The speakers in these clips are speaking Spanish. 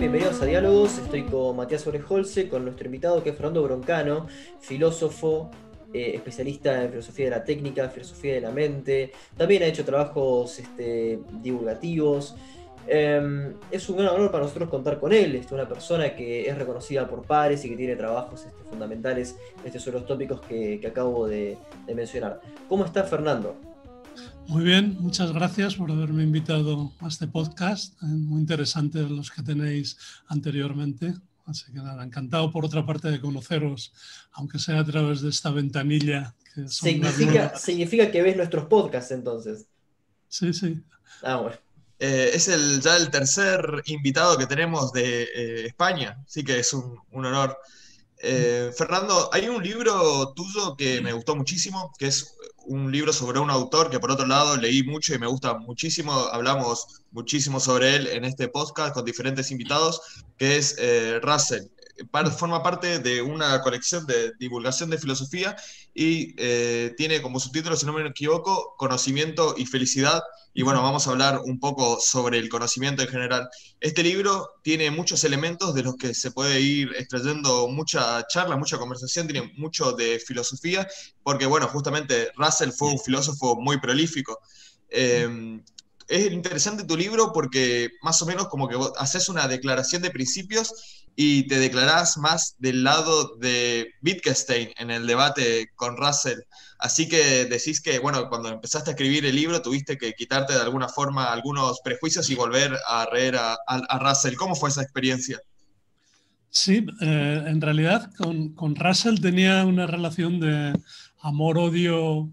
Bienvenidos a Diálogos, estoy con Matías Orejolce, con nuestro invitado que es Fernando Broncano, filósofo, eh, especialista en filosofía de la técnica, filosofía de la mente, también ha hecho trabajos este, divulgativos. Em, es un gran honor para nosotros contar con él, es una persona que es reconocida por pares y que tiene trabajos este, fundamentales estos son los tópicos que, acabo de, mencionar. ¿Cómo está Fernando? Muy bien, muchas gracias por haberme invitado a este podcast, eh, muy interesantes los que tenéis anteriormente. Así que nada, encantado por otra parte de conoceros, aunque sea a través de esta ventanilla. significa, significa que ves nuestros podcasts entonces. Sí, sí. Ah, bueno. Eh, es el, ya el tercer invitado que tenemos de eh, España, así que es un, honor. Eh, Fernando, hay un libro tuyo que me gustó muchísimo, que es un libro sobre un autor que por otro lado leí mucho y me gusta muchísimo, hablamos muchísimo sobre él en este podcast con diferentes invitados, que es Russell. Forma parte de una colección de divulgación de filosofía y tiene como subtítulo, si no me equivoco, Conocimiento y Felicidad y bueno, vamos a hablar un poco sobre el conocimiento en general. Este libro tiene muchos elementos de los que se puede ir extrayendo mucha charla, mucha conversación, tiene mucho de filosofía, porque bueno, justamente Russell fue un filósofo muy prolífico. Em, es interesante tu libro porque más o menos como que haces una declaración de principios y te declarás más del lado de Wittgenstein en el debate con Russell. Así que decís que, bueno, cuando empezaste a escribir el libro tuviste que quitarte de alguna forma algunos prejuicios y volver a reír a, Russell. ¿Cómo fue esa experiencia? Sí, eh, en realidad con, con, Russell tenía una relación de amor-odio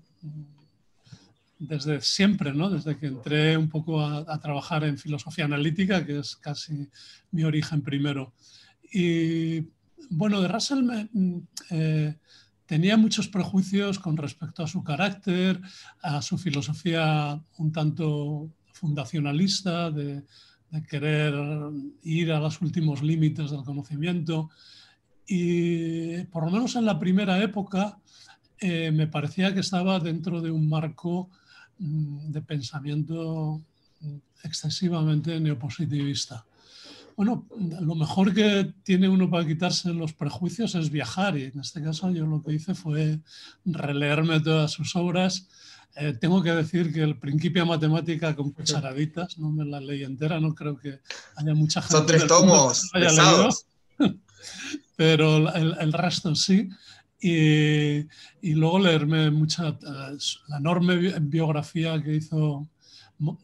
desde siempre, ¿no? Desde que entré un poco a, trabajar en filosofía analítica, que es casi mi origen primero. Y bueno, de Russell me, eh, tenía muchos prejuicios con respecto a su carácter, a su filosofía un tanto fundacionalista de, querer ir a los últimos límites del conocimiento. Y por lo menos en la primera época eh, me parecía que estaba dentro de un marco mm, de pensamiento excesivamente neopositivista. Bueno, lo mejor que tiene uno para quitarse los prejuicios es viajar y en este caso yo lo que hice fue releerme todas sus obras. Eh, tengo que decir que el Principia Matemática con cucharaditas, no me la leí entera, no creo que haya mucha gente. Son tres tomos pero el, resto sí. Y, y, luego leerme mucha, eh, la enorme biografía que hizo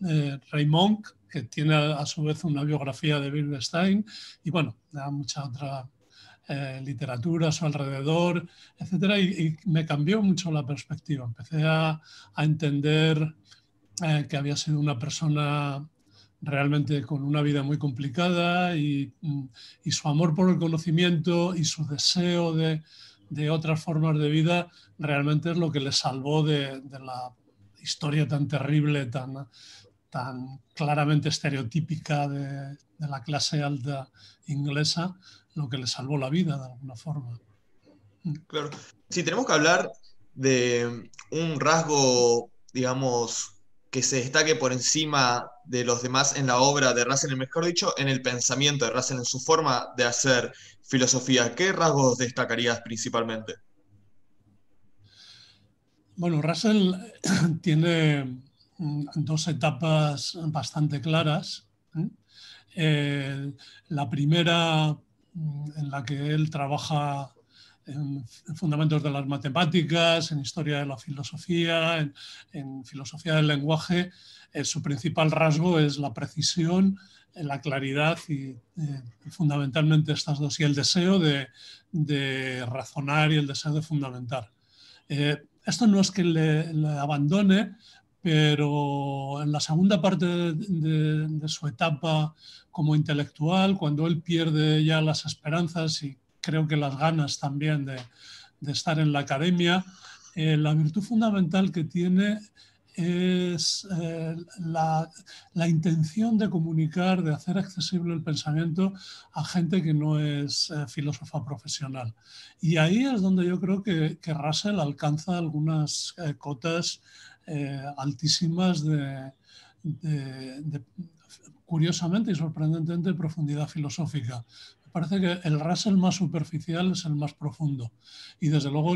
eh, Raymond, que tiene a su vez una biografía de Wittgenstein y bueno, da mucha otra eh, literatura a su alrededor, etcétera, y, me cambió mucho la perspectiva. Empecé a, entender eh, que había sido una persona realmente con una vida muy complicada y, su amor por el conocimiento y su deseo de, otras formas de vida realmente es lo que le salvó de, de la historia tan terrible, tan, tan claramente estereotípica de, la clase alta inglesa, lo que le salvó la vida de alguna forma. Claro. Si tenemos que hablar de un rasgo, digamos, que se destaque por encima de los demás en la obra de Russell, mejor dicho, en el pensamiento de Russell, en su forma de hacer filosofía, ¿qué rasgos destacarías principalmente? Bueno, Russell tiene dos etapas bastante claras. ¿eh? Eh, la primera mm, en la que él trabaja en, fundamentos de las matemáticas, en historia de la filosofía, en, filosofía del lenguaje, eh, su principal rasgo es la precisión, la claridad y, fundamentalmente estas dos, y el deseo de, razonar y el deseo de fundamentar. esto no es que le abandone, pero en la segunda parte de, su etapa como intelectual, cuando él pierde ya las esperanzas y creo que las ganas también de, estar en la academia, eh, la virtud fundamental que tiene es eh, la, intención de comunicar, de hacer accesible el pensamiento a gente que no es eh, filósofa profesional. Y ahí es donde yo creo que, que Russell alcanza algunas cotas altísimas de, curiosamente y sorprendentemente, profundidad filosófica. Me parece que el Russell más superficial es el más profundo. Y desde luego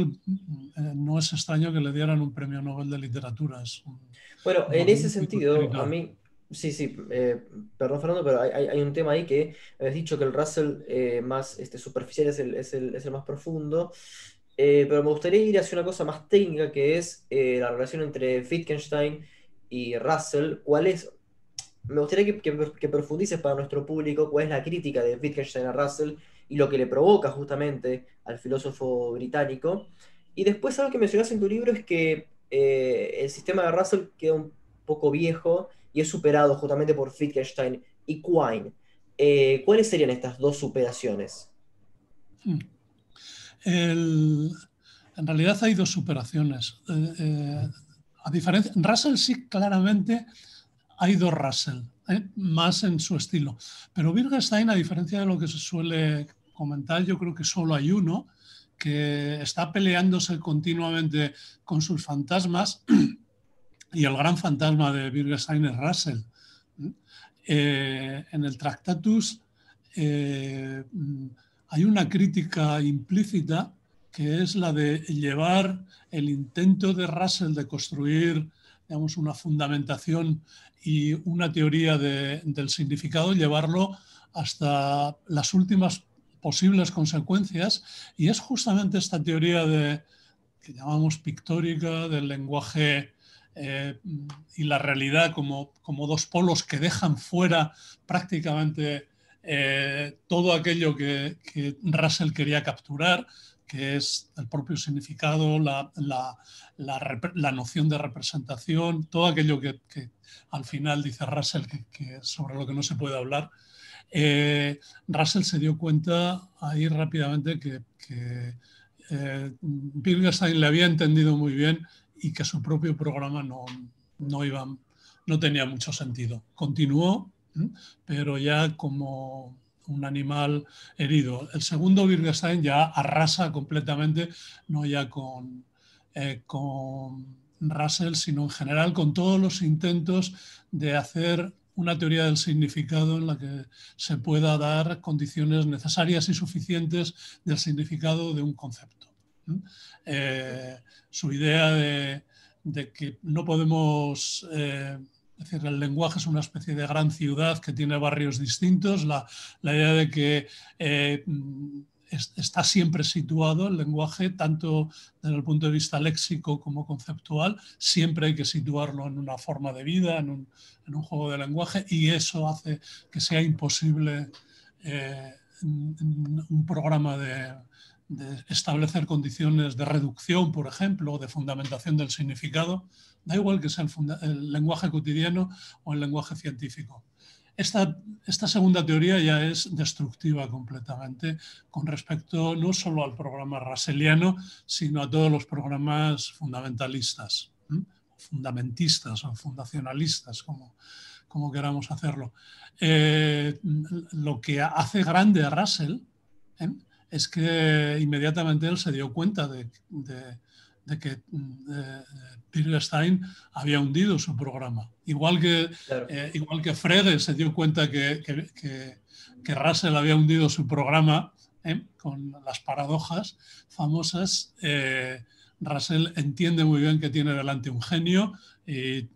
no es extraño que le dieran un premio Nobel de Literatura. bueno, en ese sentido, a mí, Sí, sí, eh, perdón Fernando, pero hay, un tema ahí que habías dicho que el Russell eh, más este, superficial es el, es, el, más profundo, eh, pero me gustaría ir hacia una cosa más técnica que es la relación entre Wittgenstein y Russell. ¿Cuál es? Me gustaría que, profundices para nuestro público cuál es la crítica de Wittgenstein a Russell y lo que le provoca justamente al filósofo británico. Y después algo que mencionas en tu libro es que el sistema de Russell queda un poco viejo y es superado justamente por Wittgenstein y Quine. Eh, ¿Cuáles serían estas dos superaciones? Hmm. En realidad hay dos superaciones. Eh, eh, a diferencia, Russell sí claramente hay dos Russell, más en su estilo. Pero Wittgenstein, a diferencia de lo que se suele comentar, yo creo que solo hay uno que está peleándose continuamente con sus fantasmas y el gran fantasma de Wittgenstein es Russell. Eh, en el Tractatus eh, hay una crítica implícita que es la de llevar el intento de Russell de construir digamos, una fundamentación y una teoría del significado, llevarlo hasta las últimas posibles consecuencias. Y es justamente esta teoría de, que llamamos pictórica del lenguaje eh, y la realidad como, como, dos polos que dejan fuera prácticamente eh, todo aquello que, Russell quería capturar, que es el propio significado, la, la, la, noción de representación, todo aquello que, al final dice Russell que, sobre lo que no se puede hablar. Eh, Russell se dio cuenta ahí rápidamente que, que Wittgenstein le había entendido muy bien y que su propio programa no, no, iba, no tenía mucho sentido. Continuó, pero ya como un animal herido. El segundo Wittgenstein ya arrasa completamente, no ya con, eh, con Russell, sino en general con todos los intentos de hacer una teoría del significado en la que se pueda dar condiciones necesarias y suficientes del significado de un concepto. Eh, su idea de, que no podemos... Eh, decir, el lenguaje es una especie de gran ciudad que tiene barrios distintos, la, idea de que eh, está siempre situado el lenguaje, tanto desde el punto de vista léxico como conceptual, siempre hay que situarlo en una forma de vida, en un, en un juego de lenguaje, y eso hace que sea imposible un programa de, de establecer condiciones de reducción, por ejemplo, de fundamentación del significado, da igual que sea el, lenguaje cotidiano o el lenguaje científico. Esta, esta, segunda teoría ya es destructiva completamente con respecto no solo al programa russelliano, sino a todos los programas fundamentalistas, fundamentistas o fundacionalistas, como, como queramos hacerlo. Eh, lo que hace grande a Russell ¿eh? Es que inmediatamente él se dio cuenta de, que Wittgenstein había hundido su programa. Igual que, eh, igual que Frege se dio cuenta que, que, Russell había hundido su programa ¿eh? con las paradojas famosas, eh, Russell entiende muy bien que tiene delante un genio y,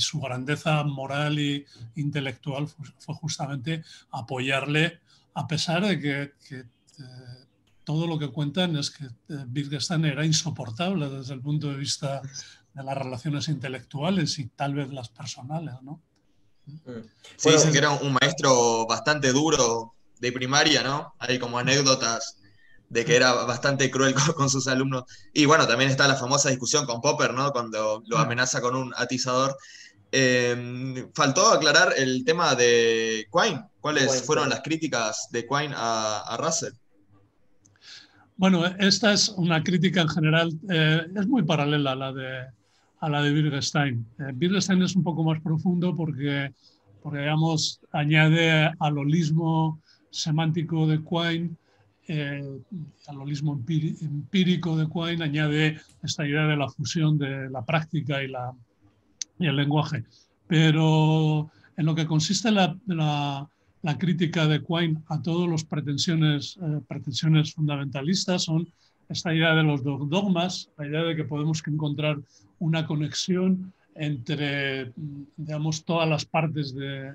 su grandeza moral e intelectual fue, justamente apoyarle a pesar de que este, todo lo que cuentan es que eh, Wittgenstein era insoportable desde el punto de vista de las relaciones intelectuales y tal vez las personales, ¿no? Mm. Sí, dicen que era un maestro bastante duro de primaria, ¿no? Hay como anécdotas de que era bastante cruel con, sus alumnos. Y bueno, también está la famosa discusión con Popper, ¿no? Cuando lo mm. amenaza con un atizador. Em, faltó aclarar el tema de Quine. ¿Cuáles fueron las críticas de Quine a Russell? Bueno, esta es una crítica en general, eh, es muy paralela a la de, a la de Wittgenstein. Eh, Wittgenstein es un poco más profundo porque, porque digamos, añade al holismo semántico de Quine, eh, al holismo empírico de Quine, añade esta idea de la fusión de la práctica y la, y el lenguaje. Pero en lo que consiste la, la, crítica de Quine a todos los pretensiones, eh, pretensiones fundamentalistas son esta idea de los dogmas, la idea de que podemos encontrar una conexión entre, digamos, todas las partes de,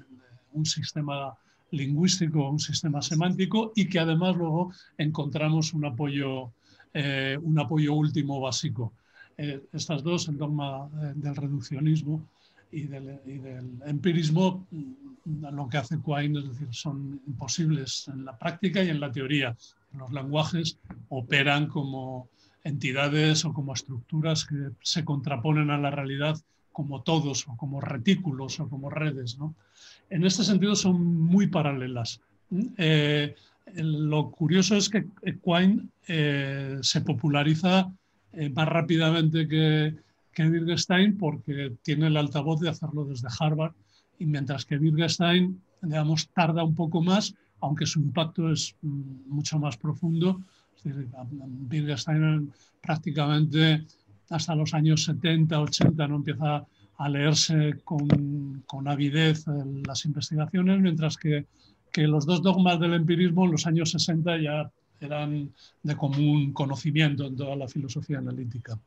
un sistema lingüístico, un sistema semántico y que además luego encontramos un apoyo, eh, un apoyo último básico. Eh, estas dos, el dogma del reduccionismo y del, y del, empirismo, mm, lo que hace Quine es decir, son imposibles en la práctica y en la teoría. Los lenguajes operan como entidades o como estructuras que se contraponen a la realidad como todos o como retículos o como redes. ¿no? En este sentido son muy paralelas. Eh, lo curioso es que Quine eh, se populariza eh, más rápidamente que, que Wittgenstein porque tiene el altavoz de hacerlo desde Harvard y mientras que Wittgenstein digamos, tarda un poco más, aunque su impacto es mm, mucho más profundo. Wittgenstein prácticamente hasta los años 70, 80 no empieza a leerse con, con avidez las investigaciones, mientras que, que, los dos dogmas del empirismo en los años 60 ya eran de común conocimiento en toda la filosofía analítica.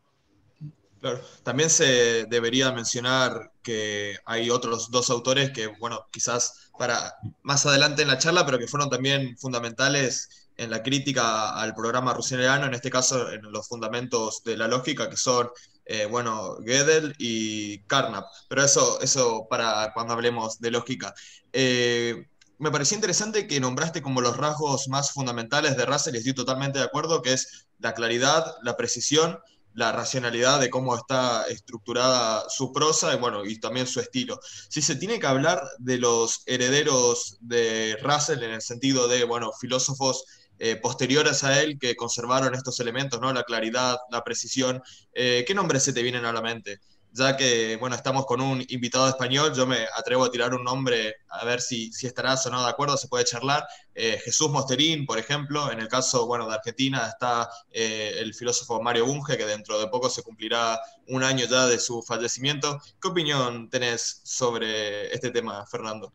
Claro, también se debería mencionar que hay otros dos autores que, bueno, quizás para más adelante en la charla, pero que fueron también fundamentales en la crítica al programa rusineriano, en este caso en los fundamentos de la lógica, que son, eh, bueno, Gödel y Carnap. Pero eso, eso para cuando hablemos de lógica. Eh, me pareció interesante que nombraste como los rasgos más fundamentales de Russell, y estoy totalmente de acuerdo, que es la claridad, la precisión, la racionalidad de cómo está estructurada su prosa y, bueno, y también su estilo. Si se tiene que hablar de los herederos de Russell en el sentido de, bueno, filósofos eh, posteriores a él que conservaron estos elementos, ¿no? La claridad, la precisión. Eh, ¿Qué nombres se te vienen a la mente? Ya que, bueno, estamos con un invitado español, yo me atrevo a tirar un nombre a ver si, si estarás o no de acuerdo, se puede charlar. Eh, Jesús Mosterín, por ejemplo, en el caso, bueno, de Argentina está el filósofo Mario Bunge, que dentro de poco se cumplirá un año ya de su fallecimiento. ¿Qué opinión tenés sobre este tema, Fernando?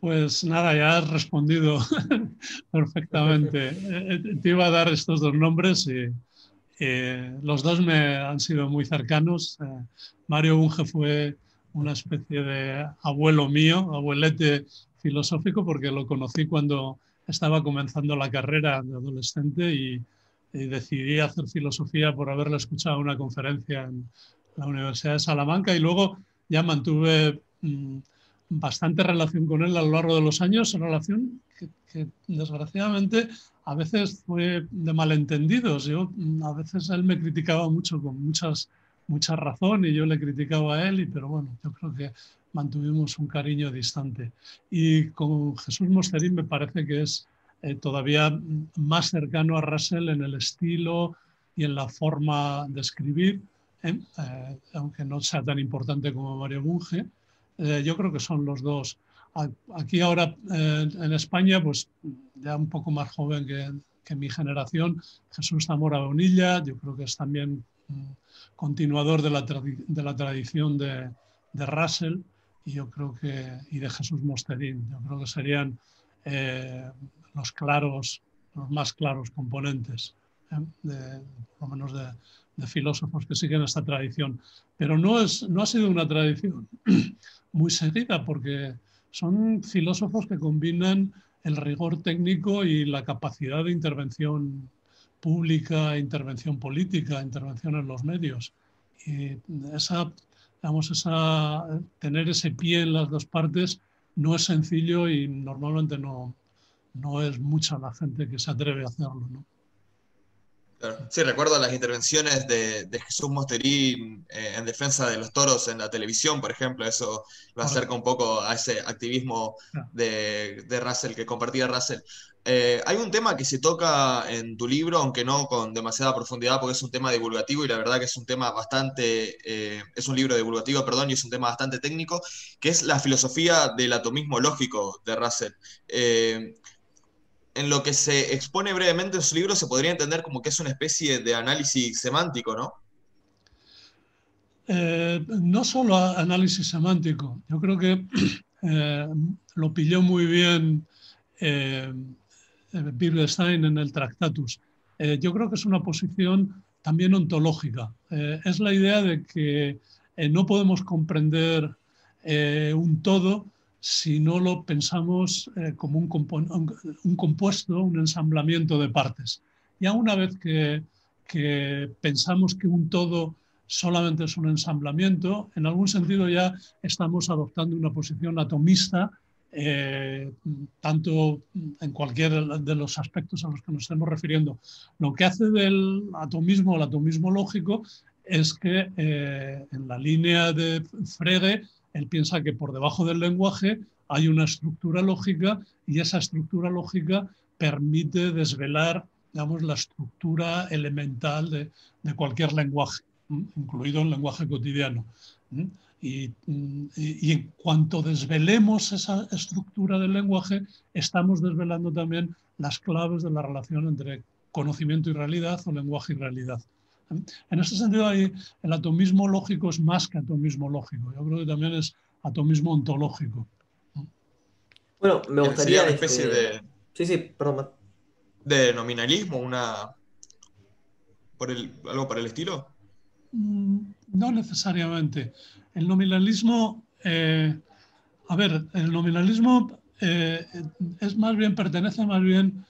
Pues nada, ya has respondido perfectamente. Eh, eh, te iba a dar estos dos nombres y los dos me han sido muy cercanos. Eh, Mario Bunge fue una especie de abuelo mío, abuelete filosófico, porque lo conocí cuando estaba comenzando la carrera de adolescente y, decidí hacer filosofía por haberle escuchado una conferencia en la Universidad de Salamanca y luego ya mantuve... Mm, bastante relación con él a lo largo de los años, relación que, desgraciadamente a veces fue de malentendidos. Yo, mm, a veces él me criticaba mucho con muchas, mucha razón y yo le criticaba a él, pero bueno, yo creo que mantuvimos un cariño distante. Y con Jesús Mosterín me parece que es eh, todavía más cercano a Russell en el estilo y en la forma de escribir, ¿eh? Eh, aunque no sea tan importante como Mario Bunge yo creo que son los dos. Aquí ahora en España, pues ya un poco más joven que, mi generación, Jesús Zamora Bonilla, yo creo que es también continuador de la, de la tradición de, Russell y yo creo que y de Jesús Mosterín. Yo creo que serían eh, los claros, los más claros componentes, de, por lo menos de, de filósofos que siguen esta tradición. Pero no, es, no ha sido una tradición muy seguida porque son filósofos que combinan el rigor técnico y la capacidad de intervención pública, intervención política, intervención en los medios. Y esa, digamos, tener ese pie en las dos partes no es sencillo y normalmente no, no es mucha la gente que se atreve a hacerlo. Sí, recuerdo las intervenciones de, Jesús Mosterí eh, en defensa de los toros en la televisión, por ejemplo. Eso lo acerca un poco a ese activismo de, Russell que compartía Russell. Eh, hay un tema que se toca en tu libro, aunque no con demasiada profundidad, porque es un tema divulgativo y la verdad que es un tema bastante, eh, es un libro divulgativo, perdón, y es un tema bastante técnico, que es la filosofía del atomismo lógico de Russell en lo que se expone brevemente en su libro se podría entender como que es una especie de análisis semántico, ¿no? Eh, no solo análisis semántico, yo creo que eh, lo pilló muy bien eh, Wittgenstein en el Tractatus. yo creo que es una posición también ontológica. es la idea de que no podemos comprender un todo si no lo pensamos como un, un, compuesto, un ensamblamiento de partes. Ya una vez que, pensamos que un todo solamente es un ensamblamiento, en algún sentido ya estamos adoptando una posición atomista, eh, tanto en cualquier de los aspectos a los que nos estemos refiriendo. Lo que hace del atomismo al atomismo lógico es que eh, en la línea de Frege, él piensa que por debajo del lenguaje hay una estructura lógica y esa estructura lógica permite desvelar digamos, la estructura elemental de, de cualquier lenguaje incluido el lenguaje cotidiano. Y, en cuanto desvelemos esa estructura del lenguaje, estamos desvelando también las claves de la relación entre conocimiento y realidad o lenguaje y realidad. En ese sentido, el atomismo lógico es más que atomismo lógico. Yo creo que también es atomismo ontológico. Bueno, me gustaría... Una especie este, de... Sí, sí, perdón. De nominalismo, una... Por el... algo para el estilo. Mm, no necesariamente. El nominalismo, eh, a ver, el nominalismo eh, es más bien, pertenece más bien,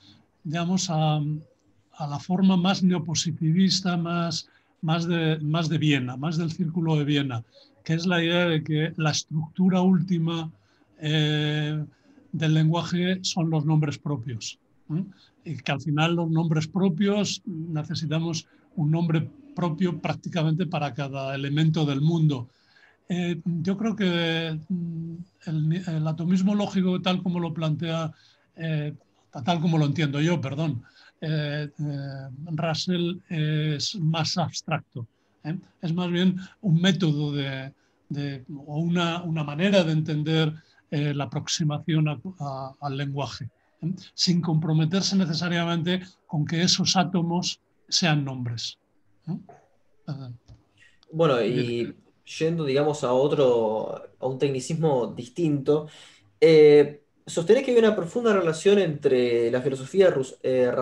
digamos, a, la forma más neopositivista, más, más, de, más de Viena, más del círculo de Viena, que es la idea de que la estructura última eh, del lenguaje son los nombres propios. Y que al final los nombres propios necesitamos un nombre propio prácticamente para cada elemento del mundo. Eh, yo creo que mm, el, atomismo lógico, tal como lo plantea, eh, tal como lo entiendo yo, perdón, eh, Russell es más abstracto. Es más bien un método de, o una, una, manera de entender la aproximación al lenguaje, sin comprometerse necesariamente con que esos átomos sean nombres. Bueno, y yendo, digamos, a otro, a un tecnicismo distinto, eh, sostener que hay una profunda relación entre la filosofía eh,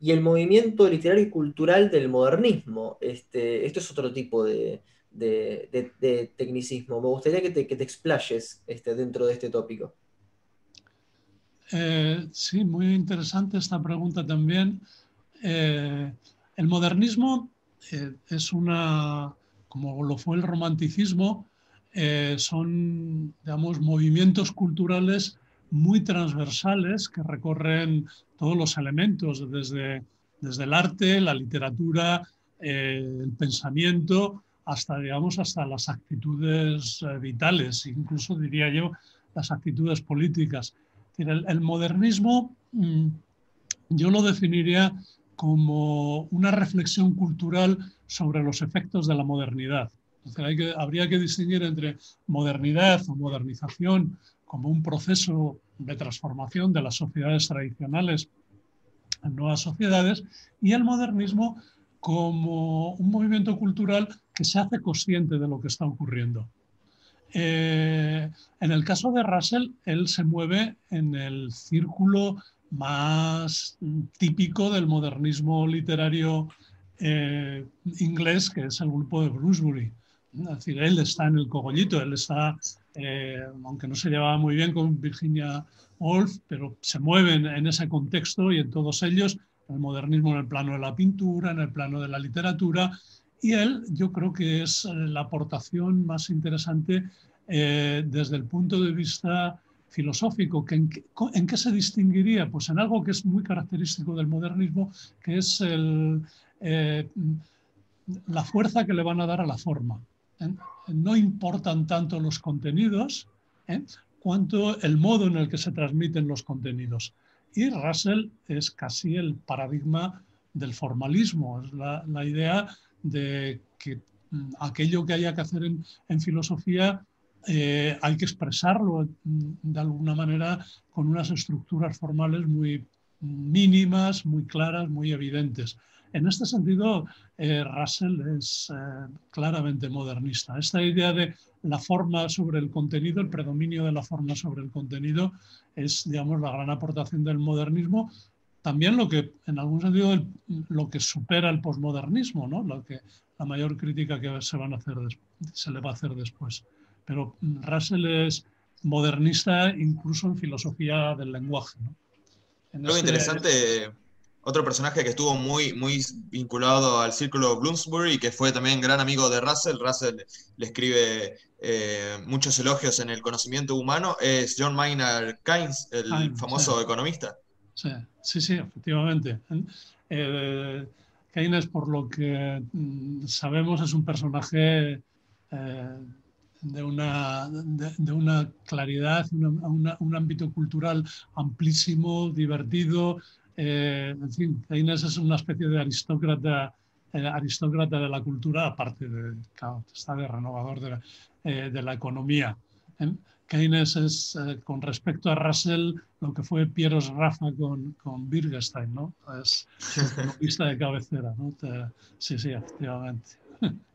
y el movimiento literario y cultural del modernismo. Este, esto es otro tipo de, tecnicismo. Me gustaría que te, que te explayes este, dentro de este tópico. Eh, sí, muy interesante esta pregunta también. El modernismo eh, es una, como lo fue el romanticismo, eh, son, digamos, movimientos culturales muy transversales que recorren todos los elementos, desde, desde el arte, la literatura, eh, el pensamiento, hasta, digamos, hasta las actitudes vitales, incluso diría yo, las actitudes políticas. El, el modernismo mm, yo lo definiría como una reflexión cultural sobre los efectos de la modernidad. Habría que distinguir entre modernidad o modernización como un proceso de transformación de las sociedades tradicionales en nuevas sociedades y el modernismo como un movimiento cultural que se hace consciente de lo que está ocurriendo. Eh, en el caso de Russell, él se mueve en el círculo más típico del modernismo literario eh, inglés, que es el grupo de Brucebury. Es decir, él está en el cogollito, él está, eh, aunque no se llevaba muy bien con Virginia Woolf, pero se mueven en ese contexto y en todos ellos, el modernismo en el plano de la pintura, en el plano de la literatura, y él yo creo que es la aportación más interesante eh, desde el punto de vista filosófico. Que en, qué, se distinguiría? Pues en algo que es muy característico del modernismo, que es eh, la fuerza que le van a dar a la forma. ¿Eh? No importan tanto los contenidos ¿eh? cuanto el modo en el que se transmiten los contenidos. Y Russell es casi el paradigma del formalismo, es la, idea de que mm, aquello que haya que hacer en, en filosofía eh, hay que expresarlo mm, de alguna manera con unas estructuras formales muy mínimas, muy claras, muy evidentes. En este sentido, eh, Russell es eh, claramente modernista. Esta idea de la forma sobre el contenido, el predominio de la forma sobre el contenido, es, digamos, la gran aportación del modernismo. También lo que, en algún sentido, lo que supera el posmodernismo, ¿no? Lo que, la mayor crítica que se, van a hacer se le va a hacer después. Pero Russell es modernista incluso en filosofía del lenguaje. ¿no? Lo este interesante, otro personaje que estuvo muy, muy vinculado al círculo Bloomsbury y que fue también gran amigo de Russell, Russell le escribe eh, muchos elogios en el conocimiento humano, es John Maynard Keynes, el famoso economista. Sí, sí, sí, efectivamente. Eh, Keynes, por lo que mm, sabemos, es un personaje eh, de, una, de, una claridad, un ámbito cultural amplísimo, divertido. Eh, en fin, Keynes es una especie de aristócrata, eh, aristócrata de la cultura, aparte de, claro, está de renovador de, de la economía. Keynes es, con respecto a Russell, lo que fue Pieros Rafa con, con Wittgenstein, ¿no? Es economista de cabecera, ¿no? sí, sí, efectivamente.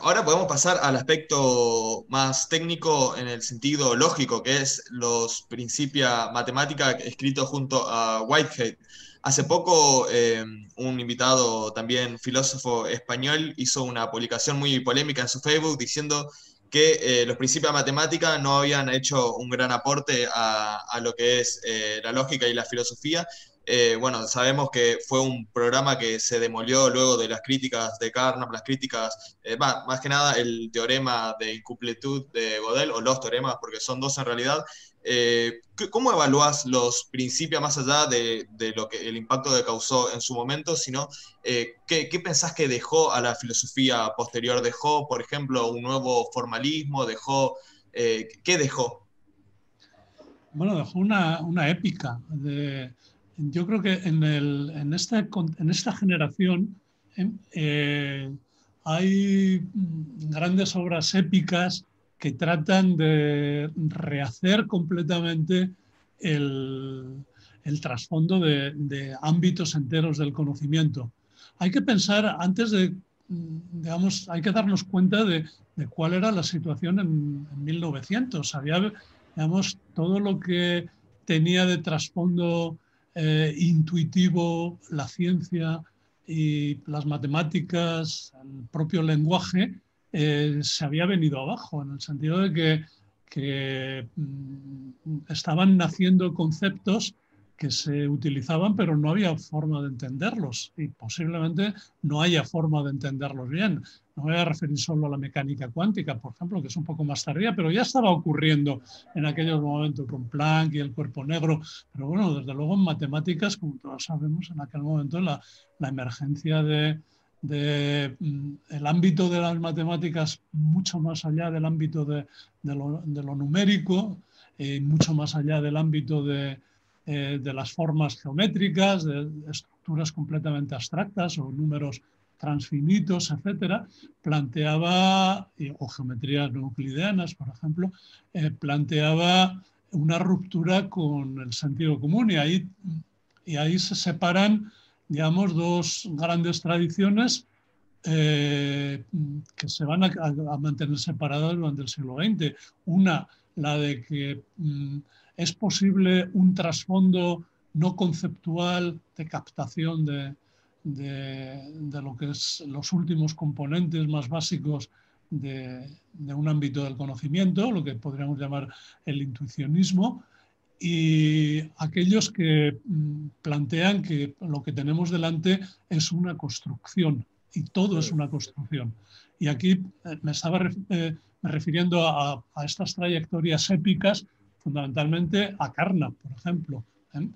ahora podemos pasar al aspecto más técnico en el sentido lógico, que es los Principia Matemática escritos junto a Whitehead. Hace poco eh, un invitado, también filósofo español, hizo una publicación muy polémica en su Facebook diciendo que eh, los principios de matemática no habían hecho un gran aporte a, lo que es eh, la lógica y la filosofía. Eh, bueno, sabemos que fue un programa que se demolió luego de las críticas de Carnap, las críticas, más que nada el teorema de incompletud de Godel, o los teoremas, porque son dos en realidad, eh, ¿Cómo evalúas los principios más allá de, lo que el impacto que causó en su momento, sino eh, ¿qué, pensás que dejó a la filosofía posterior? ¿Dejó, por ejemplo, un nuevo formalismo? ¿Dejó, eh, ¿Qué dejó? Bueno, dejó una, épica. De, yo creo que en, el, en, esta, en esta generación hay grandes obras épicas que tratan de rehacer completamente el, trasfondo de, ámbitos enteros del conocimiento. Hay que pensar, antes de, digamos, hay que darnos cuenta de, cuál era la situación en, 1900. Había, digamos, todo lo que tenía de trasfondo eh, intuitivo la ciencia y las matemáticas, el propio lenguaje, eh, se había venido abajo, en el sentido de que, mm, estaban naciendo conceptos que se utilizaban, pero no había forma de entenderlos y posiblemente no haya forma de entenderlos bien. No voy a referir solo a la mecánica cuántica, por ejemplo, que es un poco más tardía, pero ya estaba ocurriendo en aquellos momentos con Planck y el cuerpo negro. Pero bueno, desde luego en matemáticas, como todos sabemos, en aquel momento la emergencia de, del mm, ámbito de las matemáticas mucho más allá del ámbito de, lo, numérico, y mucho más allá del ámbito de, eh, las formas geométricas, de estructuras completamente abstractas o números transfinitos, etcétera, planteaba, o geometrías euclideanas, por ejemplo, eh, planteaba una ruptura con el sentido común y ahí, y ahí se separan digamos, dos grandes tradiciones eh, que se van a, mantener separadas durante el siglo XX. Una, la de que mm, es posible un trasfondo no conceptual de captación de, de, lo que es los últimos componentes más básicos de, un ámbito del conocimiento, lo que podríamos llamar el intuicionismo, y aquellos que mm, plantean que lo que tenemos delante es una construcción y todo es una construcción. Y aquí eh, me estaba eh, refiriendo a, estas trayectorias épicas, fundamentalmente a Carnap, por ejemplo, ¿eh?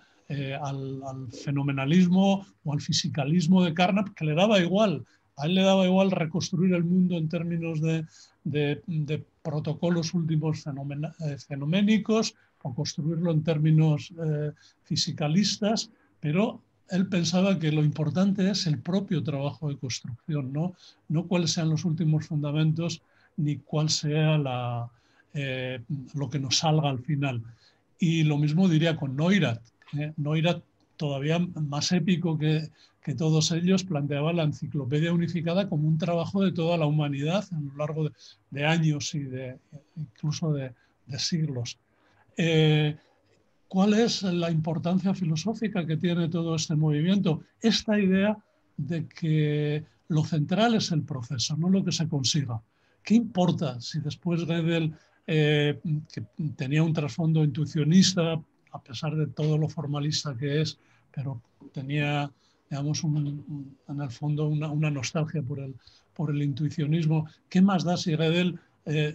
Al, fenomenalismo o al fisicalismo de Carnap, que le daba igual. A él le daba igual reconstruir el mundo en términos de, de protocolos últimos fenoménicos, o construirlo en términos eh, fisicalistas, pero él pensaba que lo importante es el propio trabajo de construcción, no, no cuáles sean los últimos fundamentos ni cuál sea la, eh, lo que nos salga al final. Y lo mismo diría con Neurath. ¿Eh? Neurath todavía más épico que, que todos ellos planteaban la enciclopedia unificada como un trabajo de toda la humanidad a lo largo de, años y de, incluso de, siglos. Eh, ¿Cuál es la importancia filosófica que tiene todo este movimiento? Esta idea de que lo central es el proceso, no lo que se consiga. ¿Qué importa si después Gödel, eh, que tenía un trasfondo intuicionista, a pesar de todo lo formalista que es, pero tenía digamos, en el fondo una, nostalgia por el, por el intuicionismo. ¿Qué más da si Gödel eh,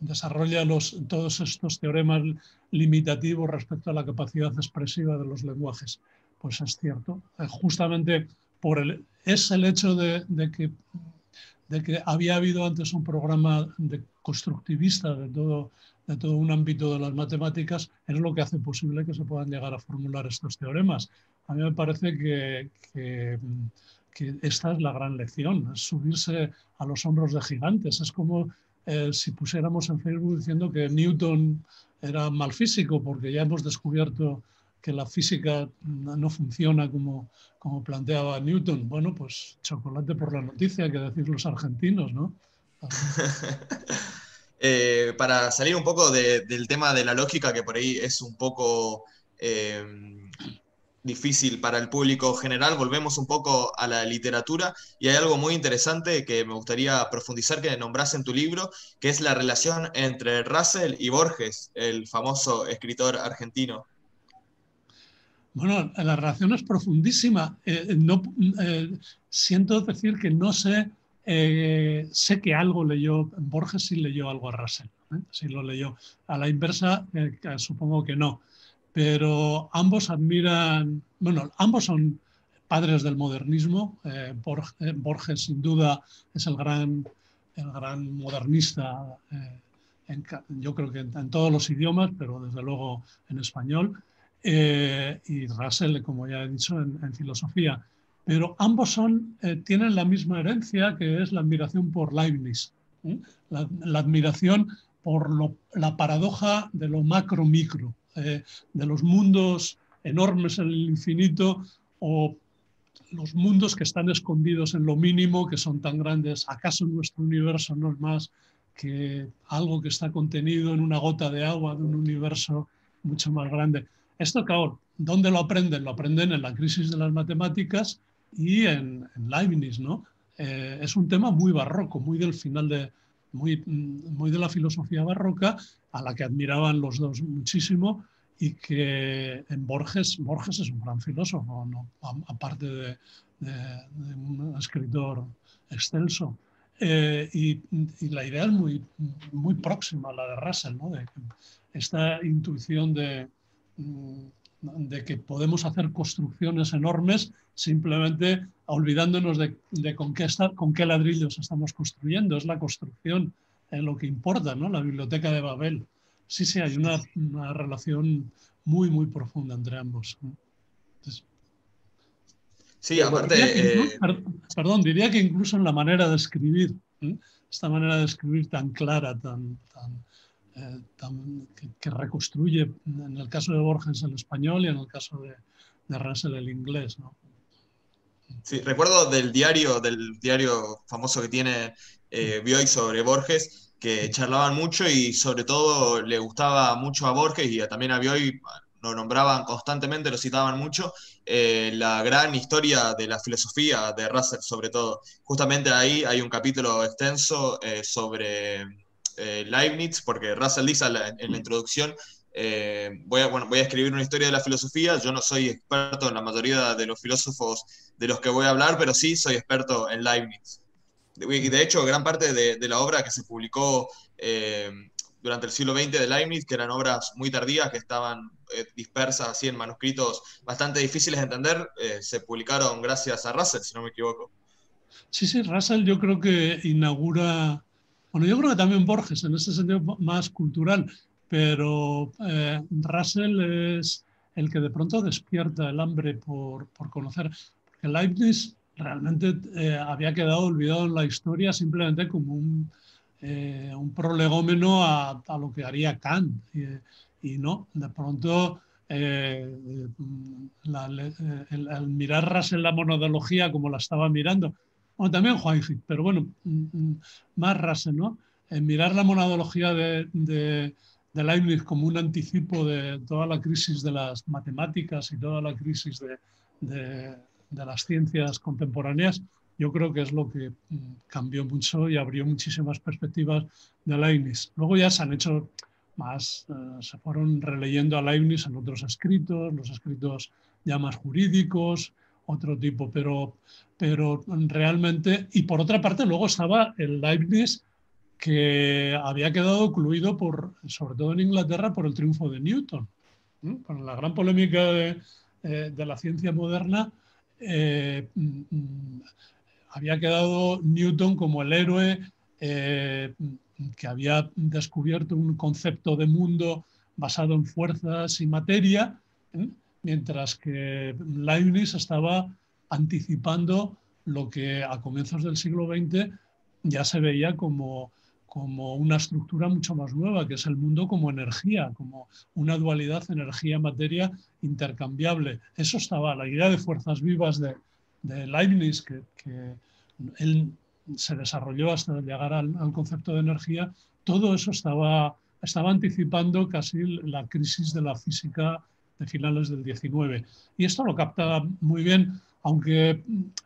desarrolla los, todos estos teoremas limitativos respecto a la capacidad expresiva de los lenguajes? Pues es cierto. Eh, justamente por el, es el hecho de, que, de que había habido antes un programa de constructivista de todo, de todo un ámbito de las matemáticas, es lo que hace posible que se puedan llegar a formular estos teoremas a mí me parece que, esta es la gran lección, es subirse a los hombros de gigantes. Es como eh, si pusiéramos en Facebook diciendo que Newton era mal físico, porque ya hemos descubierto que la física no funciona como, como planteaba Newton. Bueno, pues chocolate por la noticia, que decir los argentinos, ¿no? Eh, para salir un poco del tema de la lógica, que por ahí es un poco eh, difícil para el público general, volvemos un poco a la literatura y hay algo muy interesante que me gustaría profundizar que nombras en tu libro, que es la relación entre Russell y Borges, el famoso escritor argentino. Bueno, la relación es profundísima. Eh, no, siento decir que no sé, eh, sé que algo leyó, Borges sí leyó algo a Russell, sí lo leyó. A la inversa, supongo que no pero ambos admiran, bueno, ambos son padres del modernismo. Eh, eh, Borges, sin duda, es el gran, el gran modernista, eh, yo creo que en, todos los idiomas, pero desde luego en español. y Russell, como ya he dicho, en, filosofía. Pero ambos son, tienen la misma herencia, que es la admiración por Leibniz. La, la, admiración por lo, la paradoja de lo macro-micro. Eh, de los mundos enormes en el infinito o los mundos que están escondidos en lo mínimo, que son tan grandes. ¿Acaso nuestro universo no es más que algo que está contenido en una gota de agua de un universo mucho más grande? Esto, claro, ¿dónde lo aprenden? Lo aprenden en la crisis de las matemáticas y en, Leibniz, ¿no? Eh, es un tema muy barroco, muy del final de, muy, muy de la filosofía barroca, a la que admiraban los dos muchísimo y que en Borges, Borges es un gran filósofo, aparte de, un escritor excelso. Eh, y, la idea es muy, muy próxima a la de Russell, ¿no? de esta intuición de, mm, de que podemos hacer construcciones enormes simplemente olvidándonos de, con, qué con qué ladrillos estamos construyendo. Es la construcción en lo que importa, ¿no? la biblioteca de Babel. Sí, sí, hay una, relación muy, muy profunda entre ambos. sí, aparte... Eh, perdón, diría que incluso en la manera de escribir, esta manera de escribir tan clara, tan, eh, que, reconstruye, en el caso de Borges el español y en el caso de, de Russell el inglés. ¿no? Sí, recuerdo del diario, del diario famoso que tiene eh, Bioy sobre Borges, que charlaban mucho y sobre todo le gustaba mucho a Borges y también a Bioy, lo nombraban constantemente, lo citaban mucho, eh, la gran historia de la filosofía de Russell sobre todo. Justamente ahí hay un capítulo extenso eh, sobre eh, Leibniz, porque Russell dice en la introducción voy, a, bueno, voy a escribir una historia de la filosofía. Yo no soy experto en la mayoría de los filósofos de los que voy a hablar, pero sí soy experto en Leibniz. Y de hecho, gran parte de, la obra que se publicó eh, durante el siglo XX de Leibniz, que eran obras muy tardías, que estaban eh, dispersas así en manuscritos bastante difíciles de entender, eh, se publicaron gracias a Russell, si no me equivoco. Sí, sí, Russell yo creo que inaugura, bueno, yo creo que también Borges, en ese sentido más cultural, pero Russell es el que de pronto despierta el hambre por, por conocer, porque Leibniz realmente eh, había quedado olvidado en la historia simplemente como un, eh, un prolegómeno a, a, lo que haría Kant. Y, no, de pronto al mirar Russell la monodología como la estaba mirando, o también Whitehead, pero bueno, más Russell, ¿no? En mirar la monodología de, de, de, Leibniz como un anticipo de toda la crisis de las matemáticas y toda la crisis de, de las ciencias contemporáneas, yo creo que es lo que mm, cambió mucho y abrió muchísimas perspectivas de Leibniz. Luego ya se han hecho más, eh, se fueron releyendo a Leibniz en otros escritos, los escritos ya más jurídicos, otro tipo, pero, pero realmente, y por otra parte luego estaba el Leibniz que había quedado ocluido por, sobre todo en Inglaterra, por el triunfo de Newton. Por la gran polémica de, eh, la ciencia moderna, eh, mm, mm, había quedado Newton como el héroe eh, que había descubierto un concepto de mundo basado en fuerzas y materia, mientras que Leibniz estaba anticipando lo que a comienzos del siglo XX ya se veía como, como una estructura mucho más nueva, que es el mundo como energía, como una dualidad energía-materia intercambiable. Eso estaba, la idea de fuerzas vivas de, de Leibniz, que, él se desarrolló hasta llegar al, concepto de energía, todo eso estaba, estaba anticipando casi la crisis de la física de finales del 19. Y esto lo capta muy bien, aunque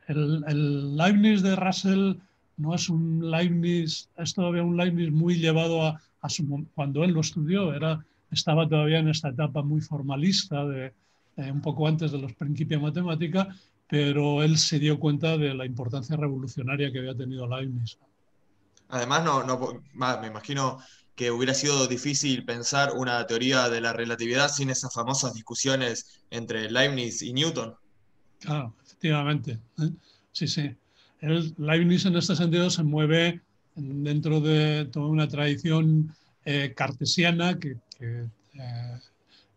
el, el Leibniz de Russell no es un Leibniz, es todavía un Leibniz muy llevado a, a su, cuando él lo estudió, era, estaba todavía en esta etapa muy formalista de, un poco antes de los principios de matemática pero él se dio cuenta de la importancia revolucionaria que había tenido Leibniz. Además, no, no, me imagino que hubiera sido difícil pensar una teoría de la relatividad sin esas famosas discusiones entre Leibniz y Newton. Claro, efectivamente. ¿eh? Sí, sí. El Leibniz en este sentido se mueve dentro de toda una tradición eh, cartesiana que, eh,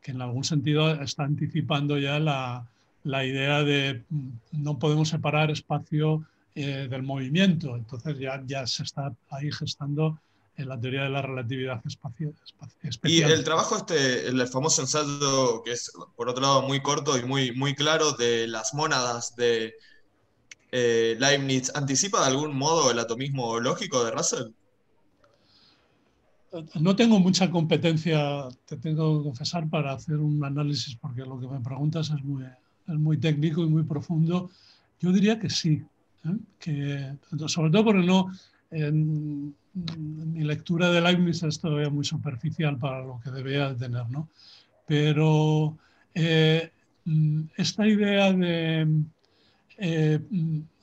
que, en algún sentido está anticipando ya la, la idea de mm, no podemos separar espacio del movimiento. Entonces ya, ya se está ahí gestando en la teoría de la relatividad espacial. Y el trabajo este, el famoso ensayo que es por otro lado muy corto y muy, muy claro de las mónadas de eh, Leibniz, ¿anticipa de algún modo el atomismo lógico de Russell? No tengo mucha competencia, te tengo que confesar, para hacer un análisis, porque lo que me preguntas es muy, es muy técnico y muy profundo, yo diría que sí. ¿eh? Que, sobre todo porque no, en, mi lectura de Leibniz es todavía muy superficial para lo que debía tener, ¿no? Pero eh, esta idea de... Eh,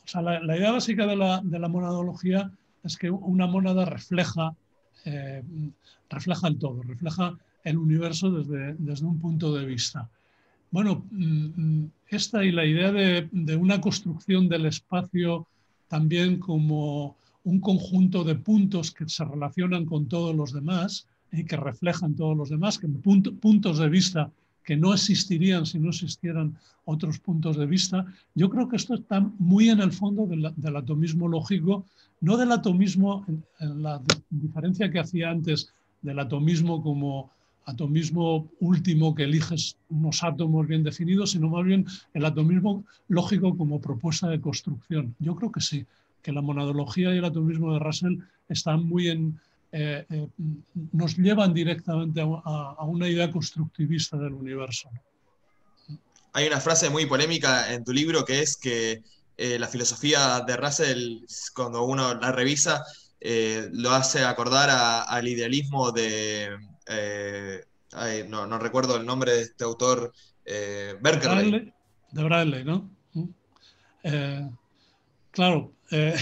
o sea, la, idea básica de la, monadología es que una monada refleja, refleja el todo, refleja el universo desde, desde un punto de vista. Bueno, mm, mm, esta y la idea de, una construcción del espacio también como un conjunto de puntos que se relacionan con todos los demás y que reflejan todos los demás, que puntos de vista que no existirían si no existieran otros puntos de vista. Yo creo que esto está muy en el fondo del, atomismo lógico, no del atomismo, en la diferencia que hacía antes del atomismo como atomismo último que eliges unos átomos bien definidos, sino más bien el atomismo lógico como propuesta de construcción. Yo creo que sí, que la monadología y el atomismo de Russell están muy en, eh, eh, nos llevan directamente a, una idea constructivista del universo. Hay una frase muy polémica en tu libro que es que eh, la filosofía de Russell, cuando uno la revisa, lo hace acordar al idealismo de, no, no, recuerdo el nombre de este autor, Berkeley. De Bradley, ¿no? Mm. Eh,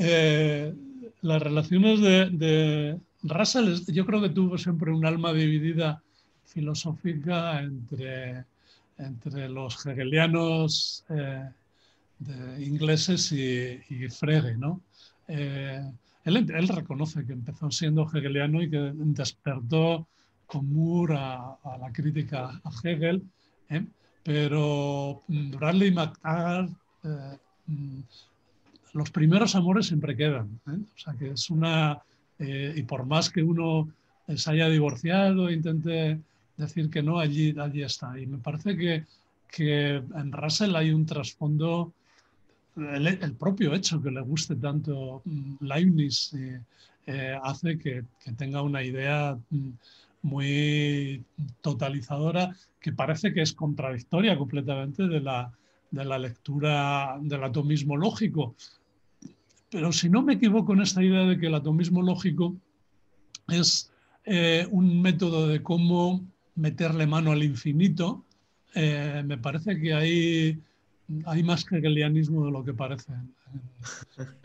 claro, las relaciones de, Russell, yo creo que tuvo siempre un alma dividida filosófica entre, entre los hegelianos ingleses y, y, Frege, ¿no? Él, reconoce que empezó siendo hegeliano y que despertó con Moore a, la crítica a Hegel, ¿eh? pero mm, Bradley McTaggart, eh, los primeros amores siempre quedan. ¿eh? O sea que es una, y por más que uno se haya divorciado, intente decir que no, allí, allí está. Y me parece que, que en Russell hay un trasfondo, el, propio hecho que le guste tanto mm, Leibniz eh, eh, hace que, que, tenga una idea mm, muy totalizadora que parece que es contradictoria completamente de la, de la lectura del atomismo lógico. Pero si no me equivoco en esta idea de que el atomismo lógico es eh, un método de cómo meterle mano al infinito, eh, me parece que hay, hay más hegelianismo de lo que parece.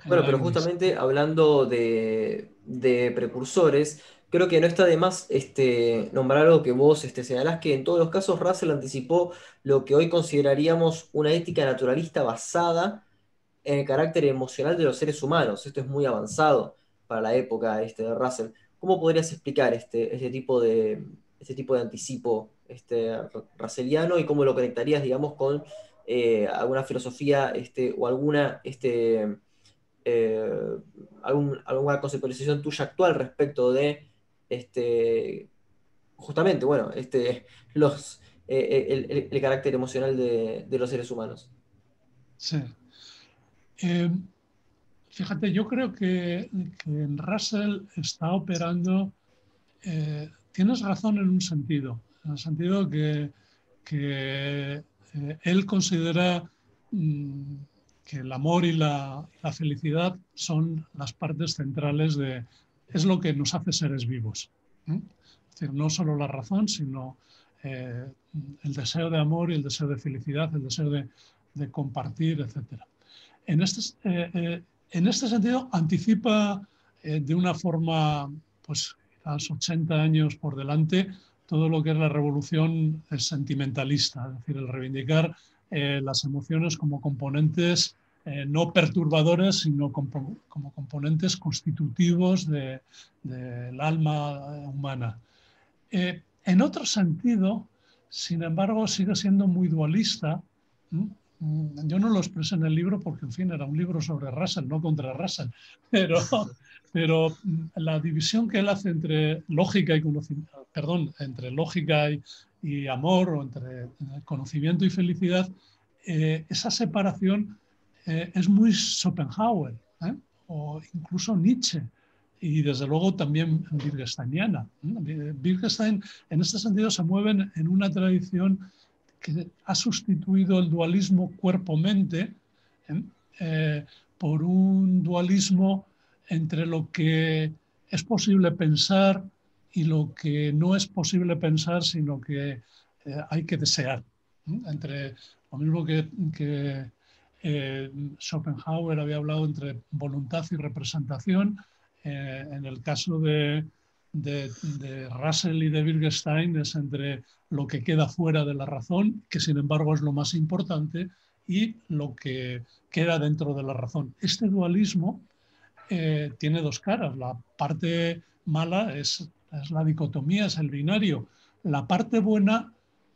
bueno, pero justamente hablando de, de, precursores, creo que no está de más este, nombrar algo que vos este, señalás, que en todos los casos Russell anticipó lo que hoy consideraríamos una ética naturalista basada en el carácter emocional de los seres humanos. Esto es muy avanzado para la época este, de Russell. ¿Cómo podrías explicar este, este, tipo, de, este tipo de anticipo este, russelliano y cómo lo conectarías, digamos, con eh, alguna filosofía este, o alguna, este, eh, alguna conceptualización tuya actual respecto de este, justamente, bueno, este, los, eh, el, carácter emocional de, de los seres humanos? Sí. Fíjate, yo creo que, en Russell está operando, eh, tienes razón en un sentido, en el sentido que, que eh, él considera mm, que el amor y la, felicidad son las partes centrales de, es lo que nos hace seres vivos. Es decir, no solo la razón, sino eh, el deseo de amor y el deseo de felicidad, el deseo de, compartir, etc. En este, en este sentido, anticipa eh, de una forma, pues quizás 80 años por delante, todo lo que es la revolución sentimentalista, es decir, el reivindicar eh, las emociones como componentes eh, no perturbadores, sino como, componentes constitutivos del alma humana. en otro sentido, sin embargo, sigue siendo muy dualista. Mm, yo no lo expresé en el libro porque, en fin, era un libro sobre Russell, no contra Russell, pero, pero mm, la división que él hace entre lógica y conocimiento, perdón, entre lógica y, amor o entre eh, conocimiento y felicidad, eh, esa separación eh, es muy Schopenhauer o incluso Nietzsche y desde luego también Wittgensteiniana. Wittgenstein en este sentido se mueven en una tradición que ha sustituido el dualismo cuerpo-mente ¿eh? Eh, por un dualismo entre lo que es posible pensar y lo que no es posible pensar, sino que eh, hay que desear. Entre lo mismo que Schopenhauer había hablado entre voluntad y representación, en el caso de, de, Russell y de Wittgenstein es entre lo que queda fuera de la razón, que sin embargo es lo más importante, y lo que queda dentro de la razón. Este dualismo eh, tiene dos caras. La parte mala es, es, la dicotomía, es el binario. La parte buena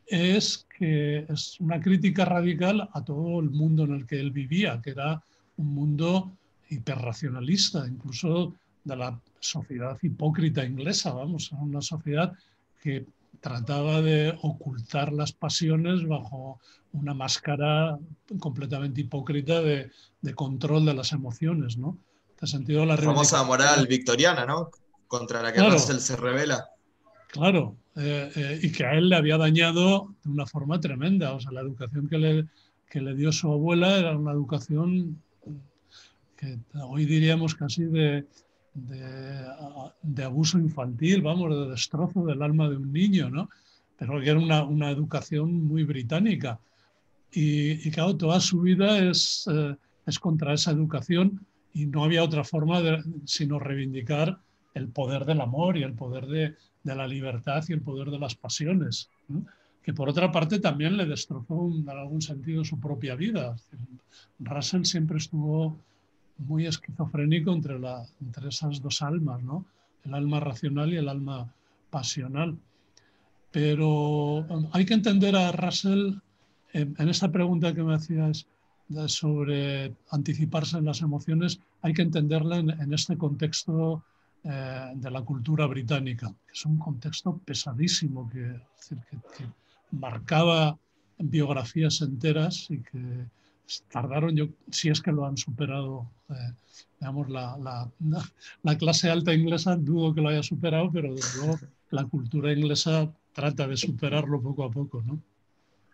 es que es una crítica radical a todo el mundo en el que él vivía, que era un mundo hiperracionalista, incluso de la sociedad hipócrita inglesa, vamos, una sociedad que trataba de ocultar las pasiones bajo una máscara completamente hipócrita de, control de las emociones, ¿no? En sentido, la famosa moral victoriana, ¿no? Contra la que claro, Russell se revela. Claro, eh, eh, y que a él le había dañado de una forma tremenda. O sea, la educación que le, que le dio su abuela era una educación que hoy diríamos casi de, de, abuso infantil, vamos, de destrozo del alma de un niño, ¿no? Pero que era una, educación muy británica. Y, y, claro, toda su vida es, eh, es contra esa educación y no había otra forma sino reivindicar el poder del amor y el poder de, de la libertad y el poder de las pasiones, que por otra parte también le destrozó en algún sentido su propia vida. Russell siempre estuvo muy esquizofrénico entre, la, entre esas dos almas, ¿no? el alma racional y el alma pasional. Pero hay que entender a Russell en, esta pregunta que me hacías sobre anticiparse en las emociones, hay que entenderla en, este contexto eh, de la cultura británica, que es un contexto pesadísimo, que, que, marcaba biografías enteras y que tardaron, yo, si es que lo han superado, eh, digamos, la, la, la, clase alta inglesa, dudo que lo haya superado, pero desde luego la cultura inglesa trata de superarlo poco a poco, ¿no?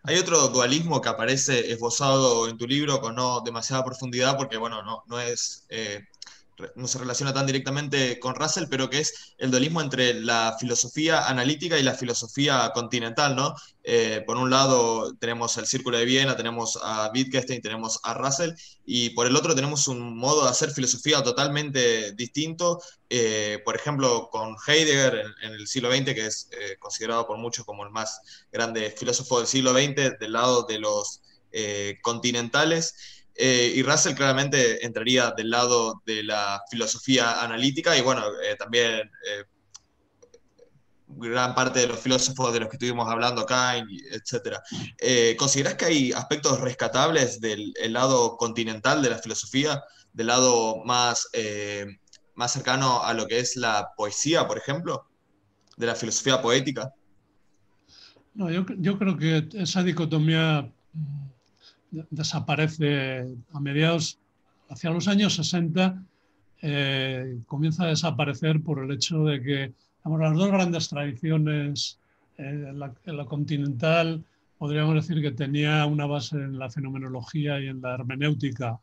Hay otro dualismo que aparece esbozado en tu libro con no demasiada profundidad, porque bueno, no, no es eh, no se relaciona tan directamente con Russell, pero que es el dualismo entre la filosofía analítica y la filosofía continental, ¿no? Eh, por un lado tenemos el Círculo de Viena, tenemos a Wittgenstein, tenemos a Russell, y por el otro tenemos un modo de hacer filosofía totalmente distinto, eh, por ejemplo, con Heidegger en, el siglo XX, que es eh, considerado por muchos como el más grande filósofo del siglo XX, del lado de los continentales. Eh, y Russell claramente entraría del lado de la filosofía analítica y bueno, eh, también eh, gran parte de los filósofos de los que estuvimos hablando acá, etc. ¿Consideras que hay aspectos rescatables del lado continental de la filosofía, del lado más, más cercano a lo que es la poesía, por ejemplo, de la filosofía poética? No, yo, yo creo que esa dicotomía desaparece a mediados, hacia los años 60, eh, comienza a desaparecer por el hecho de que las dos grandes tradiciones, eh, la, continental, podríamos decir que tenía una base en la fenomenología y en la hermenéutica,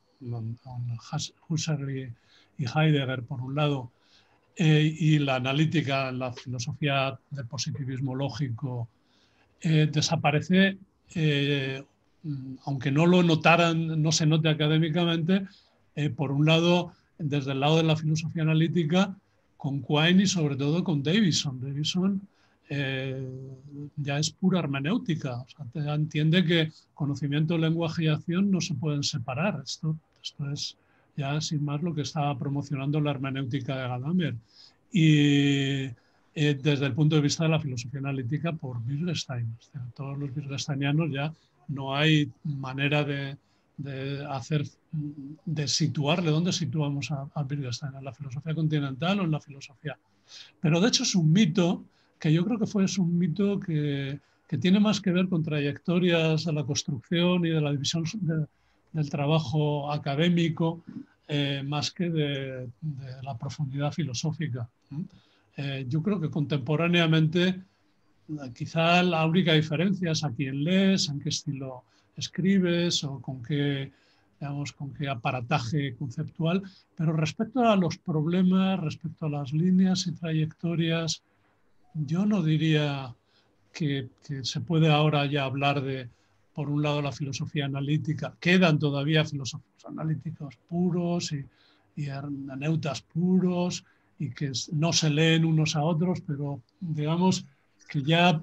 Husserl y, Heidegger por un lado, eh, y la analítica, la filosofía del positivismo lógico, desaparece Mm, aunque no lo notaran, no se note académicamente, eh, por un lado, desde el lado de la filosofía analítica, con Quine y sobre todo con Davison. Davison eh, ya es pura hermenéutica, entiende que conocimiento, lenguaje y acción no se pueden separar. Esto, esto es ya sin más lo que estaba promocionando la hermenéutica de Gadamer. Y eh, desde el punto de vista de la filosofía analítica por Wittgenstein. todos los Wittgensteinianos ya no hay manera de, hacer, de situarle, ¿dónde situamos a, a, Wittgenstein? ¿En la filosofía continental o en la filosofía? Pero de hecho es un mito que yo creo que fue es un mito que, tiene más que ver con trayectorias de la construcción y de la división del trabajo académico, eh, más que de, la profundidad filosófica. Eh, yo creo que contemporáneamente Quizá la única diferencia es a quién lees, en qué estilo escribes o con qué, digamos, con qué aparataje conceptual, pero respecto a los problemas, respecto a las líneas y trayectorias, yo no diría que, se puede ahora ya hablar de, por un lado, la filosofía analítica. Quedan todavía filósofos analíticos puros y, y aneutas puros y que no se leen unos a otros, pero digamos, que ya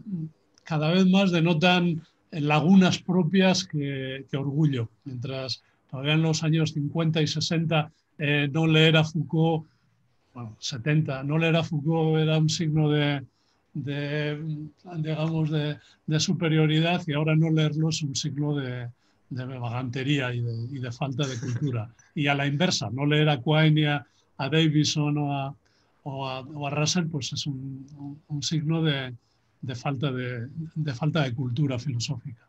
cada vez más denotan lagunas propias que, orgullo. Mientras todavía en los años 50 y 60 eh, no leer a Foucault, bueno, 70, no leer a Foucault era un signo de, digamos, de, superioridad y ahora no leerlo es un signo de, de vagantería y, de, falta de cultura. Y a la inversa, no leer a Quine, a, a Davison o a, o a, Russell, pues es un signo de, de falta de, de, falta de cultura filosófica.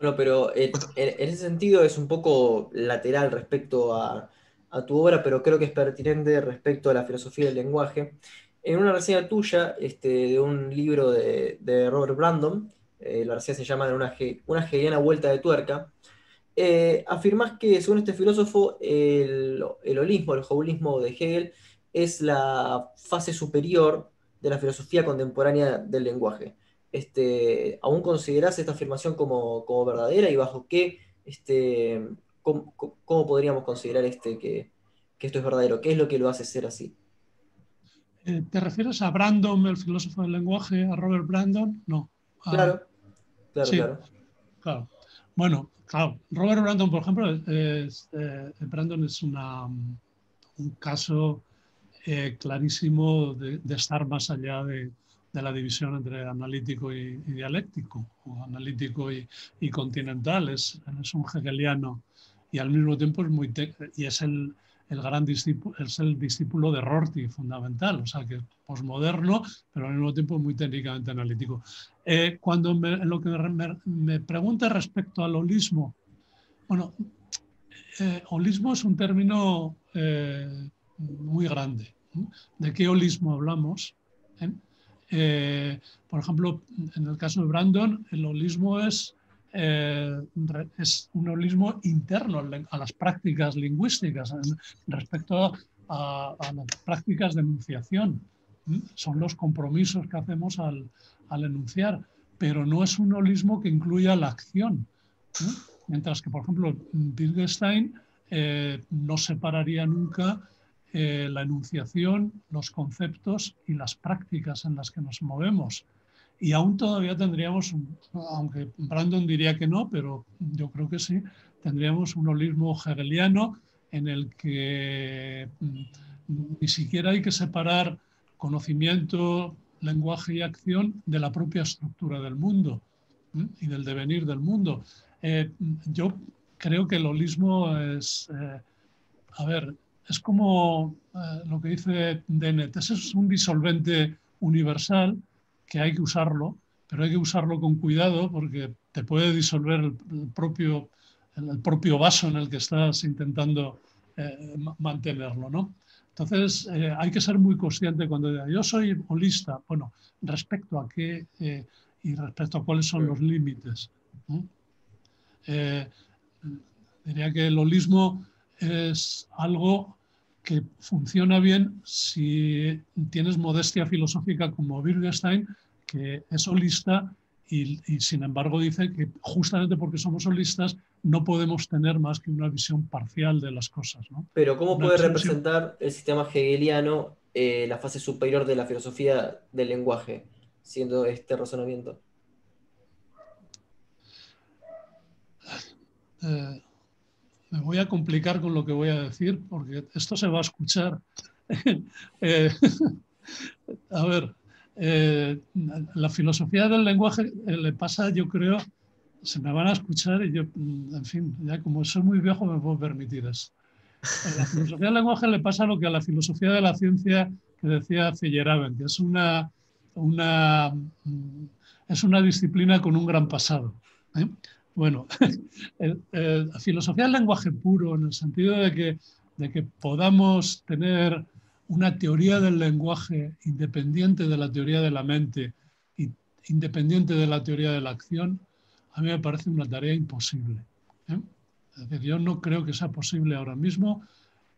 Bueno, pero en, ese sentido es un poco lateral respecto a, a, tu obra, pero creo que es pertinente respecto a la filosofía del lenguaje. En una reseña tuya este, de un libro de, de Robert Brandon, eh, la reseña se llama Una, una hegeliana vuelta de tuerca, eh, afirmas que según este filósofo el, el holismo, el holismo de Hegel es la fase superior de la filosofía contemporánea del lenguaje. Este, ¿Aún considerás esta afirmación como, verdadera y bajo qué, este, cómo, podríamos considerar este, que, esto es verdadero? ¿Qué es lo que lo hace ser así? Eh, ¿Te refieres a Brandon, el filósofo del lenguaje, a Robert Brandon? No. claro, claro, claro, Bueno, claro, Robert Brandon, por ejemplo, es, eh, Brandon es una, un caso eh, clarísimo de, estar más allá de, la división entre analítico y, dialéctico, o analítico y, continental. Es, es, un hegeliano y al mismo tiempo es muy y es el, el gran discípulo, es el discípulo de Rorty, fundamental, o sea que es posmoderno, pero al mismo tiempo muy técnicamente analítico. Eh, cuando me, lo que me, pregunta respecto al holismo, bueno, eh, holismo es un término eh, muy grande. ¿De qué holismo hablamos? por ejemplo, en el caso de Brandon, el holismo es eh, es un holismo interno a las prácticas lingüísticas respecto a, las prácticas de enunciación. Son los compromisos que hacemos al, enunciar, pero no es un holismo que incluya la acción. Mientras que, por ejemplo, Wittgenstein eh, no separaría nunca eh, la enunciación, los conceptos y las prácticas en las que nos movemos. Y aún todavía tendríamos, aunque Brandon diría que no, pero yo creo que sí, tendríamos un holismo hegeliano en el que mm, ni siquiera hay que separar conocimiento, lenguaje y acción de la propia estructura del mundo y del devenir del mundo. Eh, yo creo que el holismo es, eh, a ver, es como eh, lo que dice Dennett, es un disolvente universal que hay que usarlo, pero hay que usarlo con cuidado porque te puede disolver el, propio, el, propio vaso en el que estás intentando eh, mantenerlo. ¿no? Entonces, eh, hay que ser muy consciente cuando diga, yo soy holista, bueno, respecto a qué y respecto a cuáles son los límites. diría que el holismo es algo que funciona bien si tienes modestia filosófica como Wittgenstein, que es holista y, sin embargo dice que justamente porque somos holistas no podemos tener más que una visión parcial de las cosas. Pero ¿cómo puede representar el sistema hegeliano eh, la fase superior de la filosofía del lenguaje, siendo este razonamiento? Eh, me voy a complicar con lo que voy a decir porque esto se va a escuchar. Eh, a ver, eh, la filosofía del lenguaje eh, le pasa, yo creo, se me van a escuchar y yo, en fin, ya como soy muy viejo me puedo permitir eso. A la filosofía del lenguaje le pasa lo que a la filosofía de la ciencia que decía Feyerabend, que es una, una, es una disciplina con un gran pasado. Bueno, la filosofía del lenguaje puro, en el sentido de que, de que podamos tener una teoría del lenguaje independiente de la teoría de la mente y independiente de la teoría de la acción, a mí me parece una tarea imposible. ¿eh? Es decir, yo no creo que sea posible ahora mismo.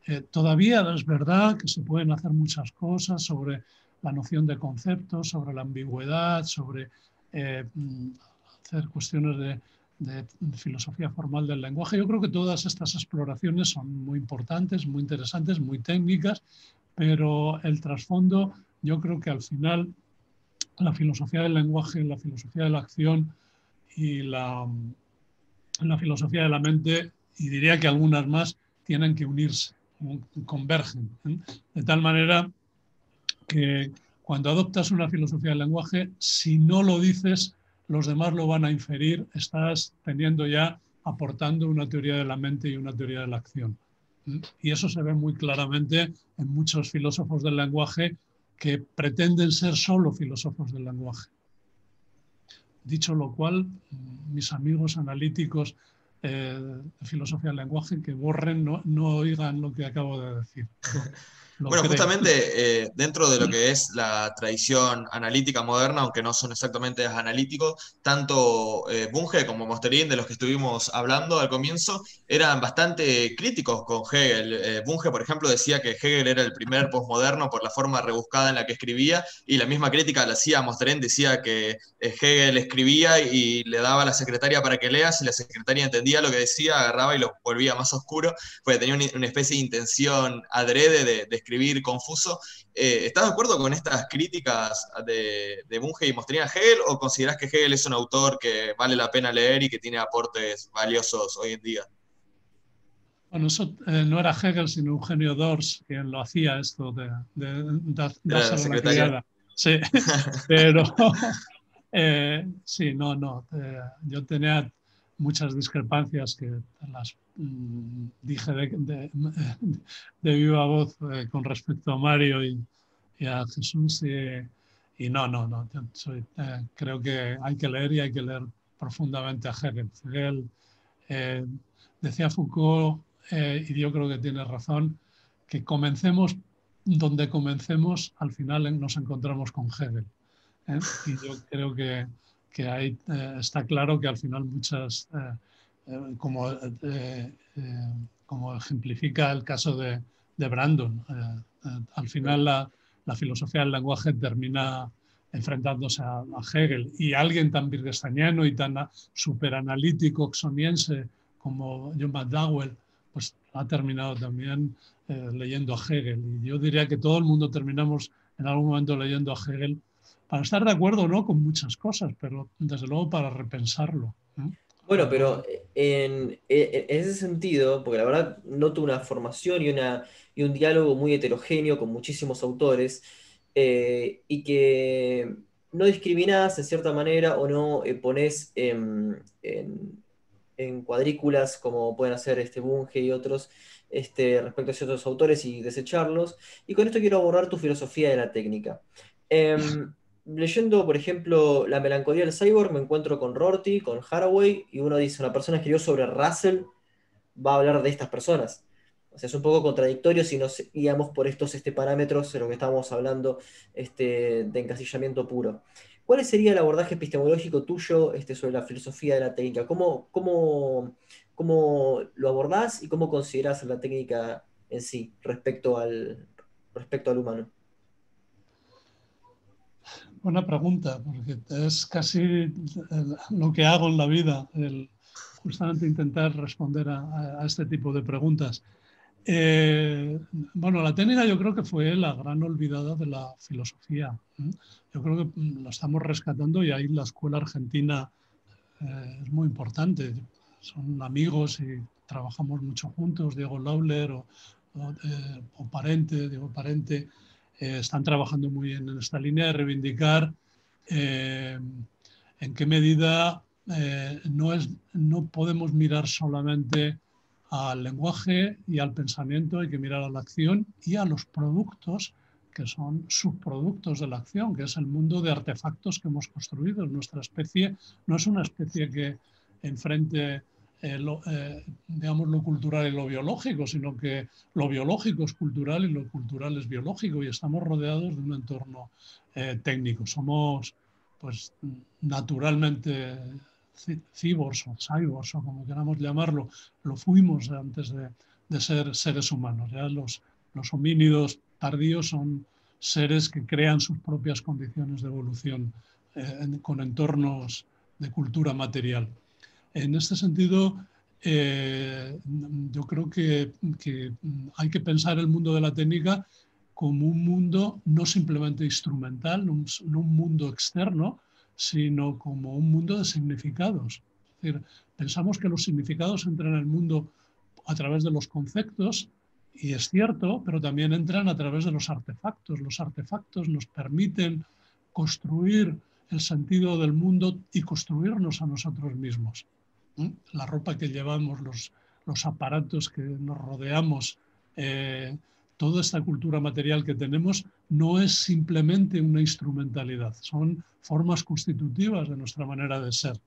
Eh, todavía es verdad que se pueden hacer muchas cosas sobre la noción de conceptos, sobre la ambigüedad, sobre eh, hacer cuestiones de, de, filosofía formal del lenguaje. Yo creo que todas estas exploraciones son muy importantes, muy interesantes, muy técnicas, pero el trasfondo, yo creo que al final la filosofía del lenguaje, la filosofía de la acción y la, la filosofía de la mente, y diría que algunas más, tienen que unirse, convergen, ¿eh? de tal manera que cuando adoptas una filosofía del lenguaje, si no lo dices, los demás lo van a inferir, estás teniendo ya, aportando una teoría de la mente y una teoría de la acción. Y eso se ve muy claramente en muchos filósofos del lenguaje que pretenden ser solo filósofos del lenguaje. Dicho lo cual, mis amigos analíticos eh, de filosofía del lenguaje que borren, no, no oigan lo que acabo de decir. bueno, justamente eh, dentro de lo que es la tradición analítica moderna, aunque no son exactamente analíticos, tanto eh, Bunge como Mosterín, de los que estuvimos hablando al comienzo, eran bastante críticos con Hegel. Eh, Bunge, por ejemplo, decía que Hegel era el primer postmoderno por la forma rebuscada en la que escribía, y la misma crítica la hacía Mosterín, decía que Hegel escribía y le daba a la secretaria para que lea, si la secretaria entendía lo que decía, agarraba y lo volvía más oscuro, porque tenía una, especie de intención adrede de, de escribir confuso. Eh, ¿Estás de acuerdo con estas críticas de, de Bunge y Mostrina Hegel o consideras que Hegel es un autor que vale la pena leer y que tiene aportes valiosos hoy en día? Bueno, eso eh, no era Hegel, sino Eugenio Dors quien lo hacía esto de, de, la Sí, pero eh, sí, no, no. yo tenía muchas discrepancias que las mm, dije de, de, viva voz eh, con respecto a Mario y, a Jesús. Y, no, no, no. Eh, creo que hay que leer y hay que leer profundamente a Hegel. Hegel eh, decía Foucault, y yo creo que tiene razón, que comencemos donde comencemos, al final nos encontramos con Hegel. Y yo creo que que ahí eh, está claro que al final muchas, eh, eh, como, como ejemplifica el caso de, de Brandon, al final la, la, filosofía del lenguaje termina enfrentándose a, Hegel y alguien tan wittgensteiniano y tan superanalítico oxoniense como John McDowell, pues ha terminado también leyendo a Hegel. Y yo diría que todo el mundo terminamos en algún momento leyendo a Hegel para estar de acuerdo o no con muchas cosas, pero desde luego para repensarlo. Bueno, pero en, ese sentido, porque la verdad noto una formación y, una, y un diálogo muy heterogéneo con muchísimos autores, eh, y que no discriminás en cierta manera o no eh, pones en, cuadrículas como pueden hacer este Bunge y otros este, respecto a ciertos autores y desecharlos. Y con esto quiero abordar tu filosofía de la técnica. Em, leyendo, por ejemplo, La melancolía del cyborg, me encuentro con Rorty, con Haraway, y uno dice, una persona escribió sobre Russell, va a hablar de estas personas. O sea, es un poco contradictorio si nos guiamos por estos este, parámetros de lo que estamos hablando este, de encasillamiento puro. ¿Cuál sería el abordaje epistemológico tuyo este, sobre la filosofía de la técnica? ¿Cómo, cómo, cómo lo abordás y cómo consideras la técnica en sí respecto al, respecto al humano? Buena pregunta, porque es casi lo que hago en la vida, el justamente intentar responder a, este tipo de preguntas. Eh, bueno, la técnica yo creo que fue la gran olvidada de la filosofía. Yo creo que lo estamos rescatando y ahí la escuela argentina eh, es muy importante. Son amigos y trabajamos mucho juntos, Diego Lauler o, o, eh, o Parente, Diego Parente. Eh, están trabajando muy bien en esta línea de reivindicar eh, en qué medida eh, no, es, no podemos mirar solamente al lenguaje y al pensamiento, hay que mirar a la acción y a los productos que son subproductos de la acción, que es el mundo de artefactos que hemos construido. Nuestra especie no es una especie que enfrente eh, lo, eh, digamos, lo cultural y lo biológico, sino que lo biológico es cultural y lo cultural es biológico y estamos rodeados de un entorno eh, técnico. Somos, pues, naturalmente cibors o cyborgs o como queramos llamarlo, lo fuimos antes de, de ser seres humanos. Ya los, los homínidos tardíos son seres que crean sus propias condiciones de evolución con entornos de cultura material. En este sentido, eh, yo creo que, hay que pensar el mundo de la técnica como un mundo no simplemente instrumental, no un, mundo externo, sino como un mundo de significados. Pensamos que los significados entran en el mundo a través de los conceptos, y es cierto, pero también entran a través de los artefactos. Los artefactos nos permiten construir el sentido del mundo y construirnos a nosotros mismos la ropa que llevamos, los, los aparatos que nos rodeamos, eh, toda esta cultura material que tenemos no es simplemente una instrumentalidad, son formas constitutivas de nuestra manera de ser.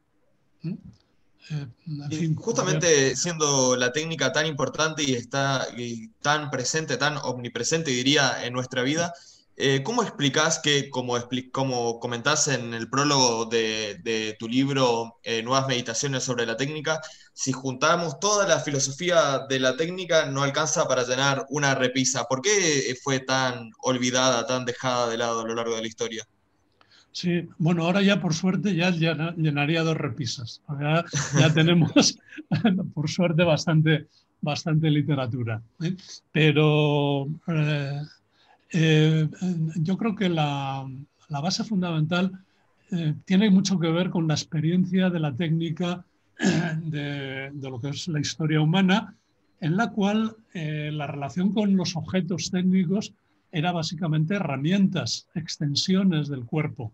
Eh, justamente siendo la técnica tan importante y está tan presente, tan omnipresente, diría, en nuestra vida, eh, ¿Cómo explicás que, como, como comentás en el prólogo de, tu libro eh, Nuevas Meditaciones sobre la técnica, si juntamos toda la filosofía de la técnica no alcanza para llenar una repisa? ¿Por qué fue tan olvidada, tan dejada de lado a lo largo de la historia? Sí, bueno, ahora ya por suerte ya llenaría dos repisas. ya tenemos, por suerte, bastante, bastante literatura. ¿eh? Pero eh, yo creo que la, base fundamental eh, tiene mucho que ver con la experiencia de la técnica de, lo que es la historia humana, en la cual eh, la relación con los objetos técnicos era básicamente herramientas, extensiones del cuerpo.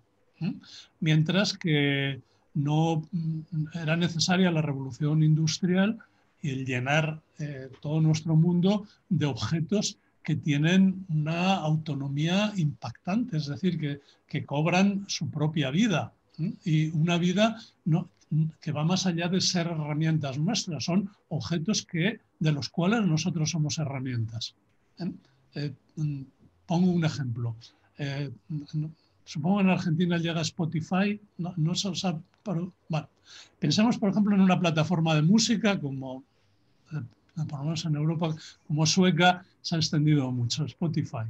Mientras que no mm, era necesaria la revolución industrial y el llenar eh, todo nuestro mundo de objetos que tienen una autonomía impactante, es decir, que, que cobran su propia vida. Y una vida que va más allá de ser herramientas nuestras, son objetos que, de los cuales nosotros somos herramientas. ¿eh? Eh, mm, pongo un ejemplo. Eh, supongo en Argentina llega Spotify, no, no se sabe, pero, bueno, pensemos por ejemplo en una plataforma de música como, por lo menos en Europa, como Sueca, se ha extendido mucho, Spotify.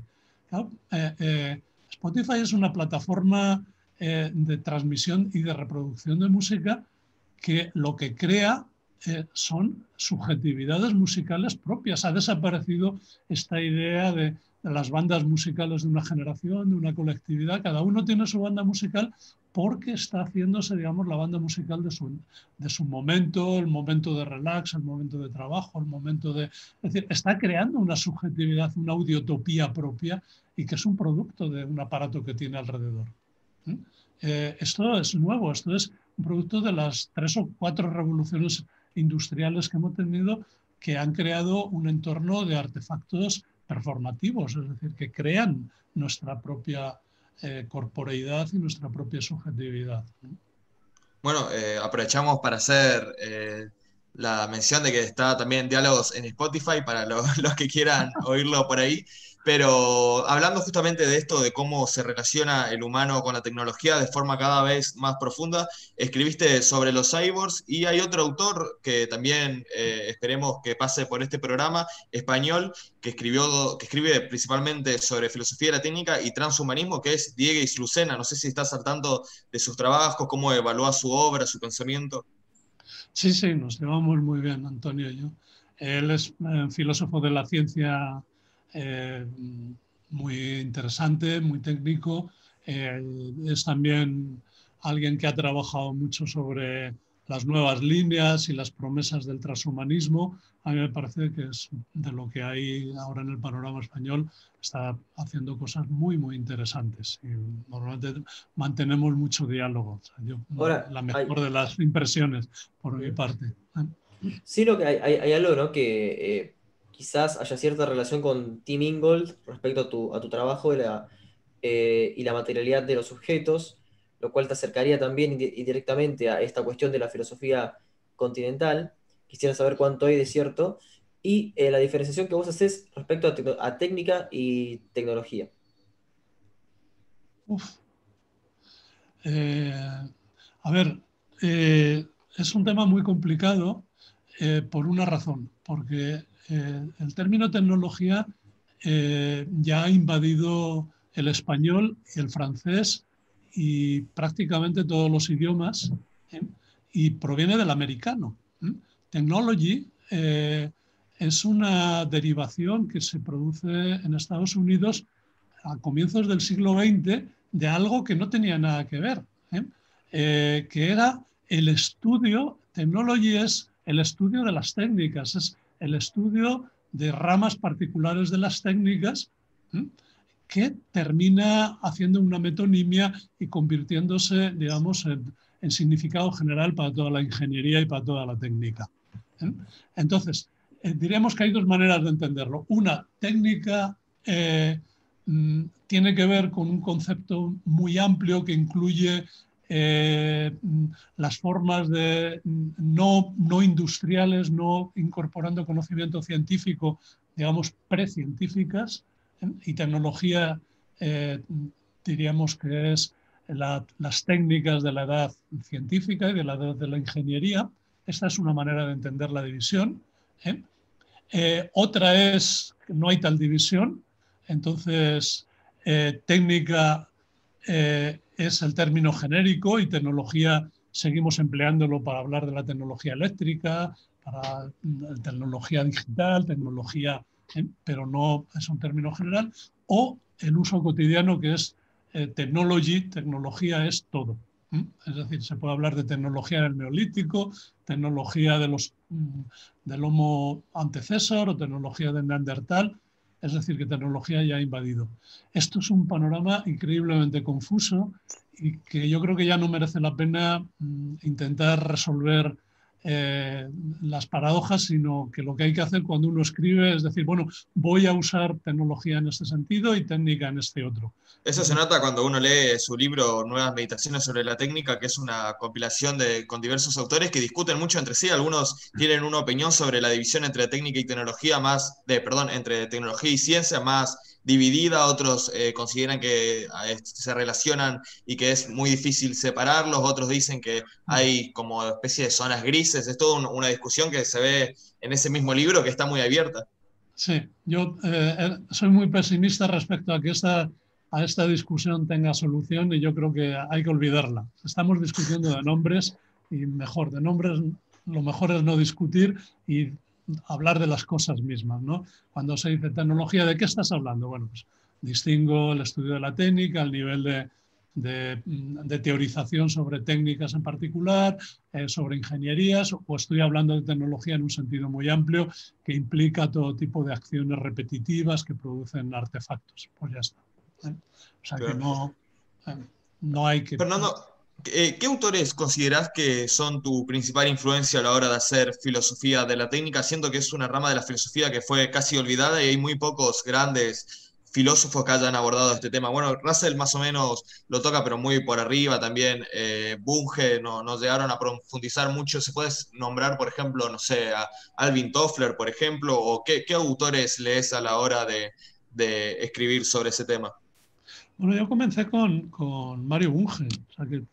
Spotify es una plataforma eh, de transmisión y de reproducción de música que lo que crea eh, son subjetividades musicales propias. Ha desaparecido esta idea de, las bandas musicales de una generación, de una colectividad. Cada uno tiene su banda musical porque está haciéndose, digamos, la banda musical de su, de su momento, el momento de relax, el momento de trabajo, el momento de... Es decir, está creando una subjetividad, una audiotopía propia y que es un producto de un aparato que tiene alrededor. Eh, esto es nuevo, esto es un producto de las tres o cuatro revoluciones industriales que hemos tenido que han creado un entorno de artefactos performativos, es decir, que crean nuestra propia eh, corporeidad y nuestra propia subjetividad. Bueno, eh, aprovechamos para hacer la mención de que está también Diálogos en Spotify para los que quieran oírlo por ahí. Pero hablando justamente de esto, de cómo se relaciona el humano con la tecnología de forma cada vez más profunda, escribiste sobre los cyborgs y hay otro autor que también eh, esperemos que pase por este programa, español, que, escribió, que escribe principalmente sobre filosofía de la técnica y transhumanismo, que es Diego Islucena. No sé si estás al de sus trabajos, cómo evalúa su obra, su pensamiento. Sí, sí, nos llevamos muy bien, Antonio yo. Él es eh, filósofo de la ciencia eh, muy interesante, muy técnico. Eh, es también alguien que ha trabajado mucho sobre las nuevas líneas y las promesas del transhumanismo. A mí me parece que es de lo que hay ahora en el panorama español, está haciendo cosas muy, muy interesantes. Y normalmente mantenemos mucho diálogo. la mejor de las impresiones por mi parte. Sí, lo que hay, hay, algo ¿no? que eh, quizás haya cierta relación con Tim Ingold respecto a tu, a tu trabajo y la, eh, materialidad de los objetos, lo cual te acercaría también indirectamente a esta cuestión de la filosofía continental. Quisiera saber cuánto hay de cierto y eh, la diferenciación que vos haces respecto a, técnica y tecnología. Eh, a ver, es un tema muy complicado por una razón, porque eh, el término tecnología eh, ya ha invadido el español y el francés y prácticamente todos los idiomas ¿eh? y proviene del americano. Technology es una derivación que se produce en Estados Unidos a comienzos del siglo XX de algo que no tenía nada que ver, que era el estudio, technology es el estudio de las técnicas, es el estudio de ramas particulares de las técnicas que termina haciendo una metonimia y convirtiéndose, digamos, en, significado general para toda la ingeniería y para toda la técnica. Entonces, eh, diremos que hay dos maneras de entenderlo. Una, técnica eh, mm, tiene que ver con un concepto muy amplio que incluye eh, las formas de no, no industriales, no incorporando conocimiento científico, digamos, precientíficas, ¿eh? y tecnología, eh, diríamos que es las técnicas de la edad científica y de la edad de la ingeniería. Esta es una manera de entender la división. otra es que no hay tal división, entonces técnica es el término genérico y tecnología seguimos empleándolo para hablar de la tecnología eléctrica, para mm, tecnología digital, tecnología, pero no es un término general, o el uso cotidiano que es eh, technology, tecnología es todo. Es decir, se puede hablar de tecnología del neolítico, tecnología de los, mm, del Homo antecesor o tecnología del Neandertal. Es decir, que tecnología ya ha invadido. Esto es un panorama increíblemente confuso y que yo creo que ya no merece la pena mm, intentar resolver eh, las paradojas, sino que lo que hay que hacer cuando uno escribe es decir, bueno, voy a usar tecnología en este sentido y técnica en este otro. Eso se nota cuando uno lee su libro Nuevas Meditaciones sobre la Técnica, que es una compilación de, con diversos autores que discuten mucho entre sí. Algunos tienen una opinión sobre la división entre técnica y tecnología más, de, perdón, entre tecnología y ciencia más dividida, otros eh, consideran que eh, se relacionan y que es muy difícil separarlos, otros dicen que hay como especie de zonas grises, es toda una discusión que se ve en ese mismo libro que está muy abierta. Sí, yo eh, soy muy pesimista respecto a que esta, a esta discusión tenga solución y yo creo que hay que olvidarla. Estamos discutiendo de nombres y mejor, de nombres lo mejor es no discutir y hablar de las cosas mismas, ¿no? Cuando se dice tecnología, ¿de qué estás hablando? Bueno, pues distingo el estudio de la técnica, el nivel de, de, teorización sobre técnicas en particular, eh, sobre ingenierías, o estoy hablando de tecnología en un sentido muy amplio que implica todo tipo de acciones repetitivas que producen artefactos. Pues ya está. ¿eh? O sea que no, eh, no hay que... Fernando, ¿Qué autores consideras que son tu principal influencia a la hora de hacer filosofía de la técnica? Siento que es una rama de la filosofía que fue casi olvidada y hay muy pocos grandes filósofos que hayan abordado este tema. Bueno, Russell más o menos lo toca, pero muy por arriba. También eh, Bunge no, no, llegaron a profundizar mucho. ¿Se puede nombrar, por ejemplo, no sé, a Alvin Toffler, por ejemplo? ¿O qué, autores lees a la hora de escribir sobre ese tema? Bueno, yo comencé con, con Mario Bunge, o sea que,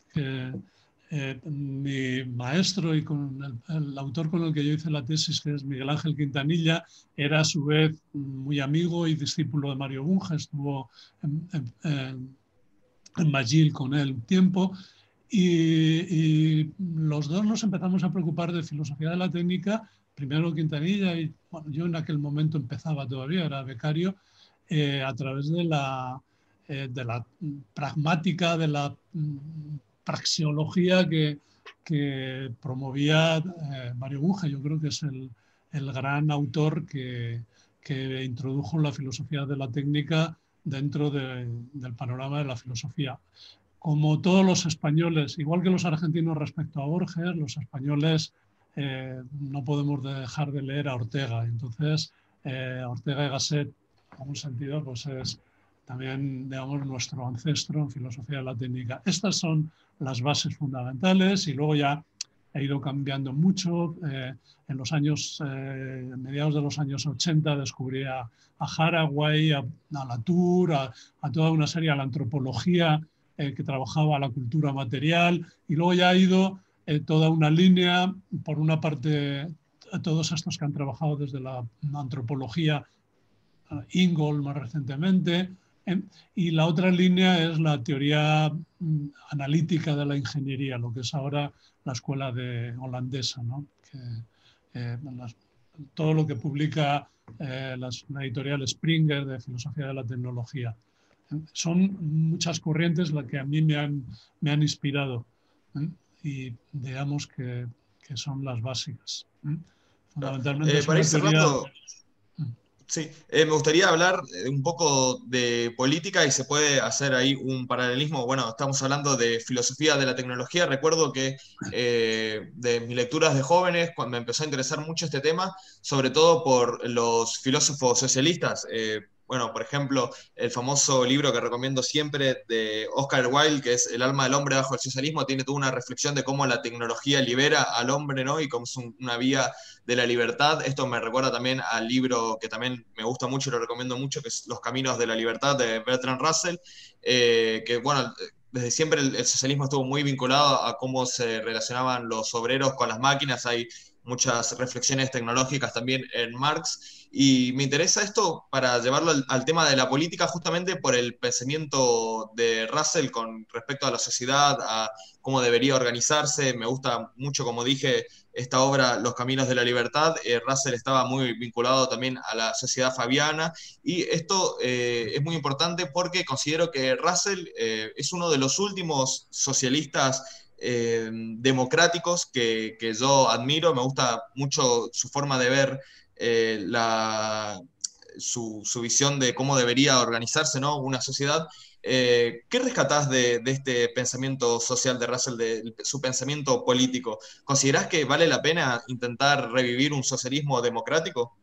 eh, mi maestro y con el, autor con el que yo hice la tesis, que es Miguel Ángel Quintanilla, era a su vez muy amigo y discípulo de Mario Bunge, estuvo en, en, en con él un tiempo y, los dos nos empezamos a preocupar de filosofía de la técnica, primero Quintanilla y bueno, yo en aquel momento empezaba todavía, era becario, eh, a través de la eh, de la pragmática, de la mm, praxeología que, que promovía eh, Mario Bunge. Yo creo que es el, el gran autor que, que, introdujo la filosofía de la técnica dentro del panorama de la filosofía. Como todos los españoles, igual que los argentinos respecto a Borges, los españoles eh, no podemos dejar de leer a Ortega. Entonces, Ortega y Gasset, en un sentido, pues es también, digamos, nuestro ancestro en filosofía de la técnica. Estas son las bases fundamentales y luego ya ha ido cambiando mucho. Eh, en los años, eh, mediados de los años 80, descubrí a, a Haraway, a, Latour, a, toda una serie, a la antropología eh, que trabajaba la cultura material y luego ya ha ido toda una línea, por una parte, todos estos que han trabajado desde la antropología, Ingold más recientemente, y la otra línea es la teoría mm, analítica de la ingeniería, lo que es ahora la escuela de holandesa, ¿no? que, eh, todo lo que publica eh, la editorial Springer de Filosofía de la Tecnología. Son muchas corrientes las que a mí me han, me han inspirado ¿eh? y digamos que, que, son las básicas. Fundamentalmente es Sí, eh, me gustaría hablar eh, un poco de política y se puede hacer ahí un paralelismo. Bueno, estamos hablando de filosofía de la tecnología. Recuerdo que eh, de mis lecturas de jóvenes, cuando me empezó a interesar mucho este tema, sobre todo por los filósofos socialistas, bueno, por ejemplo, el famoso libro que recomiendo siempre de Oscar Wilde, que es El alma del hombre bajo el socialismo, tiene toda una reflexión de cómo la tecnología libera al hombre, ¿no? Y cómo es una vía de la libertad. Esto me recuerda también al libro que también me gusta mucho y lo recomiendo mucho, que es Los caminos de la libertad de Bertrand Russell, eh, que, bueno, desde siempre el, socialismo estuvo muy vinculado a cómo se relacionaban los obreros con las máquinas. Hay muchas reflexiones tecnológicas también en Marx. Y me interesa esto para llevarlo al, tema de la política justamente por el pensamiento de Russell con respecto a la sociedad, a cómo debería organizarse. Me gusta mucho, como dije, esta obra Los Caminos de la Libertad. Eh, Russell estaba muy vinculado también a la sociedad fabiana y esto eh, es muy importante porque considero que Russell eh, es uno de los últimos socialistas eh, democráticos que, yo admiro. Me gusta mucho su forma de ver eh, la, su, visión de cómo debería organizarse ¿no? una sociedad. Eh, ¿Qué rescatás de, este pensamiento social de Russell, de su pensamiento político? ¿Considerás que vale la pena intentar revivir un socialismo democrático?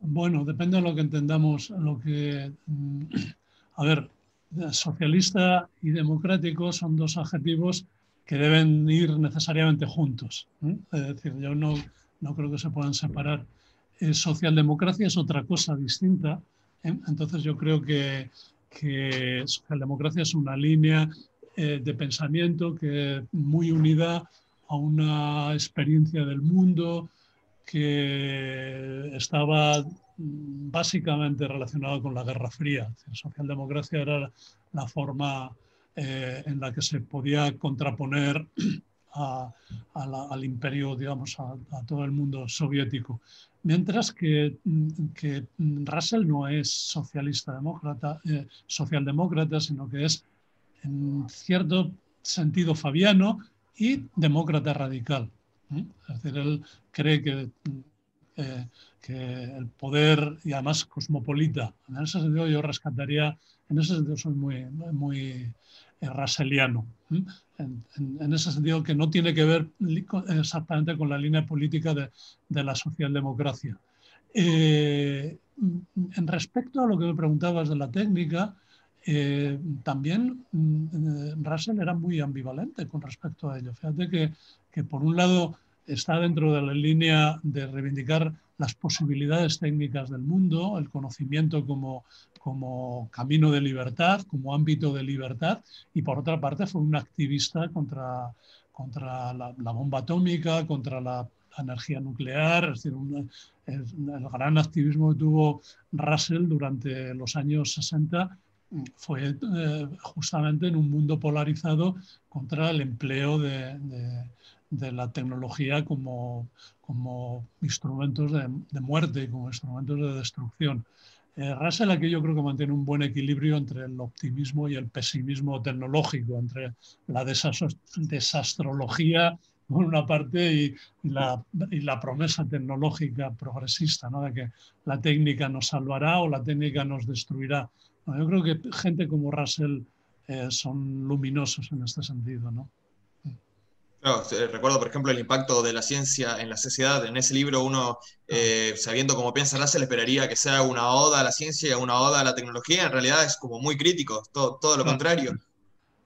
Bueno, depende de lo que entendamos. Lo que, mm, a ver, socialista y democrático son dos adjetivos que deben ir necesariamente juntos. Es decir, yo no, no creo que se puedan separar. Eh, socialdemocracia es otra cosa distinta. ¿eh? Entonces yo creo que, que, socialdemocracia es una línea eh, de pensamiento que muy unida a una experiencia del mundo que estaba básicamente relacionada con la Guerra Fría. La socialdemocracia era la forma eh, en la que se podía contraponer al imperio, digamos, a, todo el mundo soviético. Mientras que, que Russell no es socialista demócrata, eh, socialdemócrata, sino que es en cierto sentido fabiano y demócrata radical. ¿eh? Es decir, él cree que, que el poder, y además cosmopolita, en ese sentido yo rescataría, en ese sentido soy muy, muy raseliano. En, ese sentido que no tiene que ver exactamente con la línea política de, la socialdemocracia. Eh, en respecto a lo que me preguntabas de la técnica, eh, también mm, Russell era muy ambivalente con respecto a ello. Fíjate que, que por un lado está dentro de la línea de reivindicar las posibilidades técnicas del mundo, el conocimiento como, como camino de libertad, como ámbito de libertad, y por otra parte fue un activista contra, contra la, bomba atómica, contra la, energía nuclear, es decir, el, gran activismo que tuvo Russell durante los años 60 fue eh, justamente en un mundo polarizado contra el empleo de, de la tecnología como, como instrumentos de, de, muerte, como instrumentos de destrucción. Eh, Russell aquí yo creo que mantiene un buen equilibrio entre el optimismo y el pesimismo tecnológico, entre la desastrología por una parte y, la, y, la, promesa tecnológica progresista, ¿no? de que la técnica nos salvará o la técnica nos destruirá. yo creo que gente como Russell eh, son luminosos en este sentido. ¿no? Recuerdo, por ejemplo, el impacto de la ciencia en la sociedad. En ese libro uno, eh, sabiendo cómo piensa Russell, esperaría que sea una oda a la ciencia, una oda a la tecnología. En realidad es como muy crítico, todo, todo lo contrario.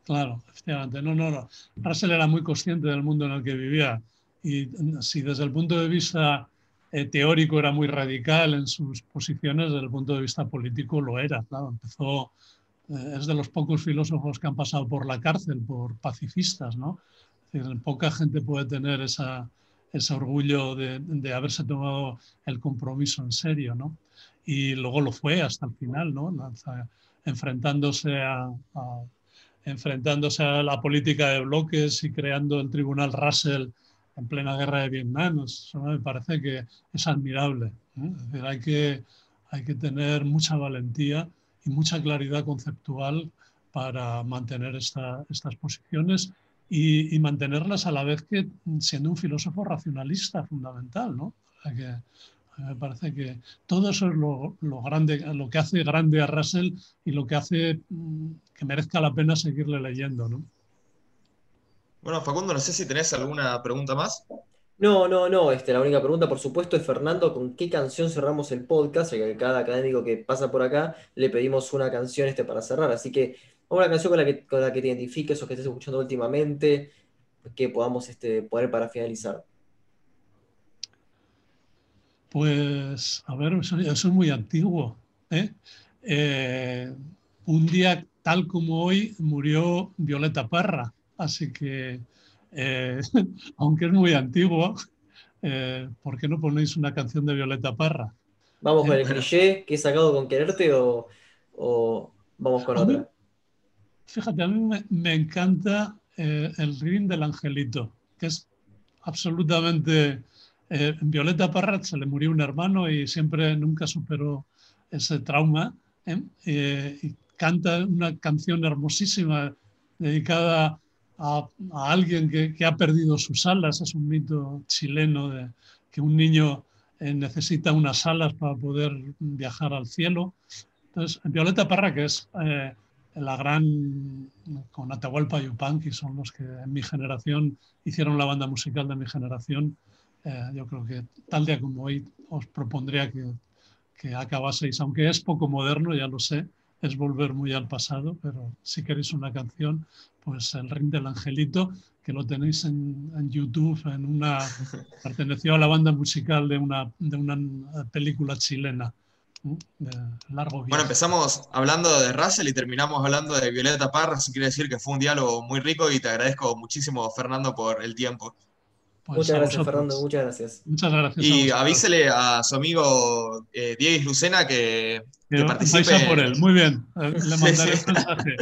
Claro, efectivamente. No, no, no. Russell era muy consciente del mundo en el que vivía. Y si desde el punto de vista eh, teórico era muy radical en sus posiciones, desde el punto de vista político lo era. Claro, empezó, eh, es de los pocos filósofos que han pasado por la cárcel, por pacifistas, ¿no? Poca gente puede tener esa, ese orgullo de, de, haberse tomado el compromiso en serio, ¿no? Y luego lo fue hasta el final, ¿no? enfrentándose a, enfrentándose a la política de bloques y creando el tribunal Russell en plena guerra de Vietnam. Eso me parece que es admirable. ¿eh? Hay que, hay que tener mucha valentía y mucha claridad conceptual para mantener esta, estas posiciones y, mantenerlas a la vez que siendo un filósofo racionalista fundamental, ¿no? que, me parece que todo eso es lo, lo, grande, lo que hace grande a Russell y lo que hace mm, que merezca la pena seguirle leyendo, ¿no? Bueno, Facundo, no sé si tenés alguna pregunta más. No, no, no. Este, la única pregunta, por supuesto, es Fernando, ¿con qué canción cerramos el podcast? Ya que cada académico que pasa por acá le pedimos una canción este para cerrar. Así que una canción con la que, con la que te identifiques o que estés escuchando últimamente, que podamos este, poner para finalizar. Pues, a ver, eso, es muy antiguo. ¿eh? Eh, un día tal como hoy murió Violeta Parra, así que, eh, aunque es muy antiguo, ¿por qué no ponéis una canción de Violeta Parra? ¿Vamos con el cliché que he sacado con quererte o, o vamos con otra? Fíjate, a mí me, encanta eh, el ring del angelito, que es absolutamente... Eh, Violeta Parra se le murió un hermano y siempre nunca superó ese trauma. ¿eh? y canta una canción hermosísima dedicada a, alguien que, ha perdido sus alas. Es un mito chileno de que un niño necesita unas alas para poder viajar al cielo. Entonces, Violeta Parra, que es la gran, con Atahualpa Yupanqui, son los que en mi generación hicieron la banda musical de mi generación, yo creo que tal día como hoy os propondría que, que acabaseis, aunque es poco moderno, ya lo sé, es volver muy al pasado, pero si queréis una canción, pues El Ring del Angelito, que lo tenéis en, YouTube, en una, perteneció a la banda musical de una, de una película chilena. De largo Bueno, empezamos hablando de Russell y terminamos hablando de Violeta Parra, eso quiere decir que fue un diálogo muy rico y te agradezco muchísimo, Fernando, por el tiempo. Pues muchas gracias, Fernando, muchas gracias. Muchas gracias. Y avísele a su amigo eh, Diego Lucena que, que, participe. por él. Muy bien, eh, le mandaré mensaje.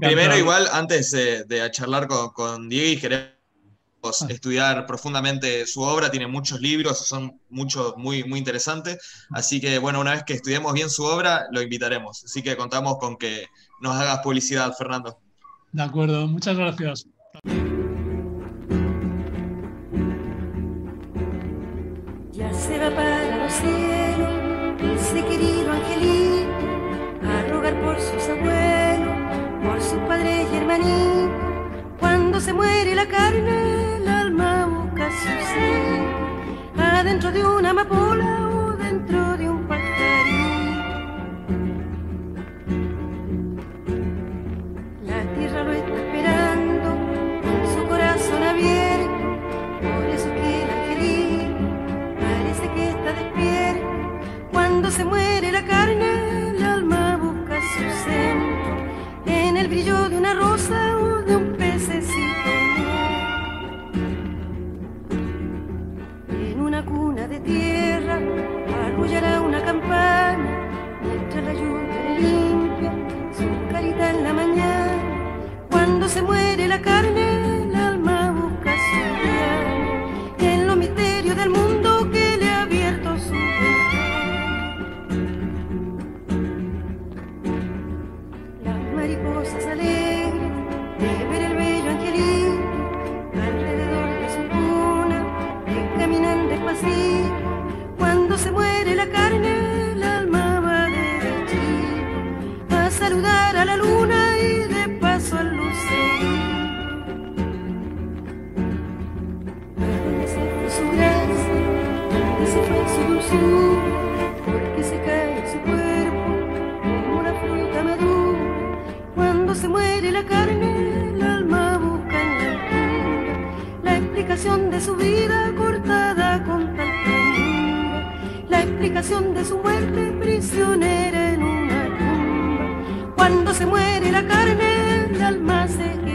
Primero, igual, antes de charlar con, con Diego, queremos ah. estudiar profundamente su obra, tiene muchos libros, son muchos muy, muy interesantes. Así que, bueno, una vez que estudiemos bien su obra, lo invitaremos. Así que contamos con que nos hagas publicidad, Fernando. De acuerdo, muchas gracias. se va para los cielos, ese querido angelito, a rogar por sus abuelos, por sus padres y hermanitos. Cuando se muere la carne, adentro de una amapola tierra arrullará una campana mientras la lluvia limpia su carita en la mañana. Cuando se muere la carne, explicación de su vida cortada con tal la explicación de su muerte prisionera en una tumba. Cuando se muere la carne, el alma se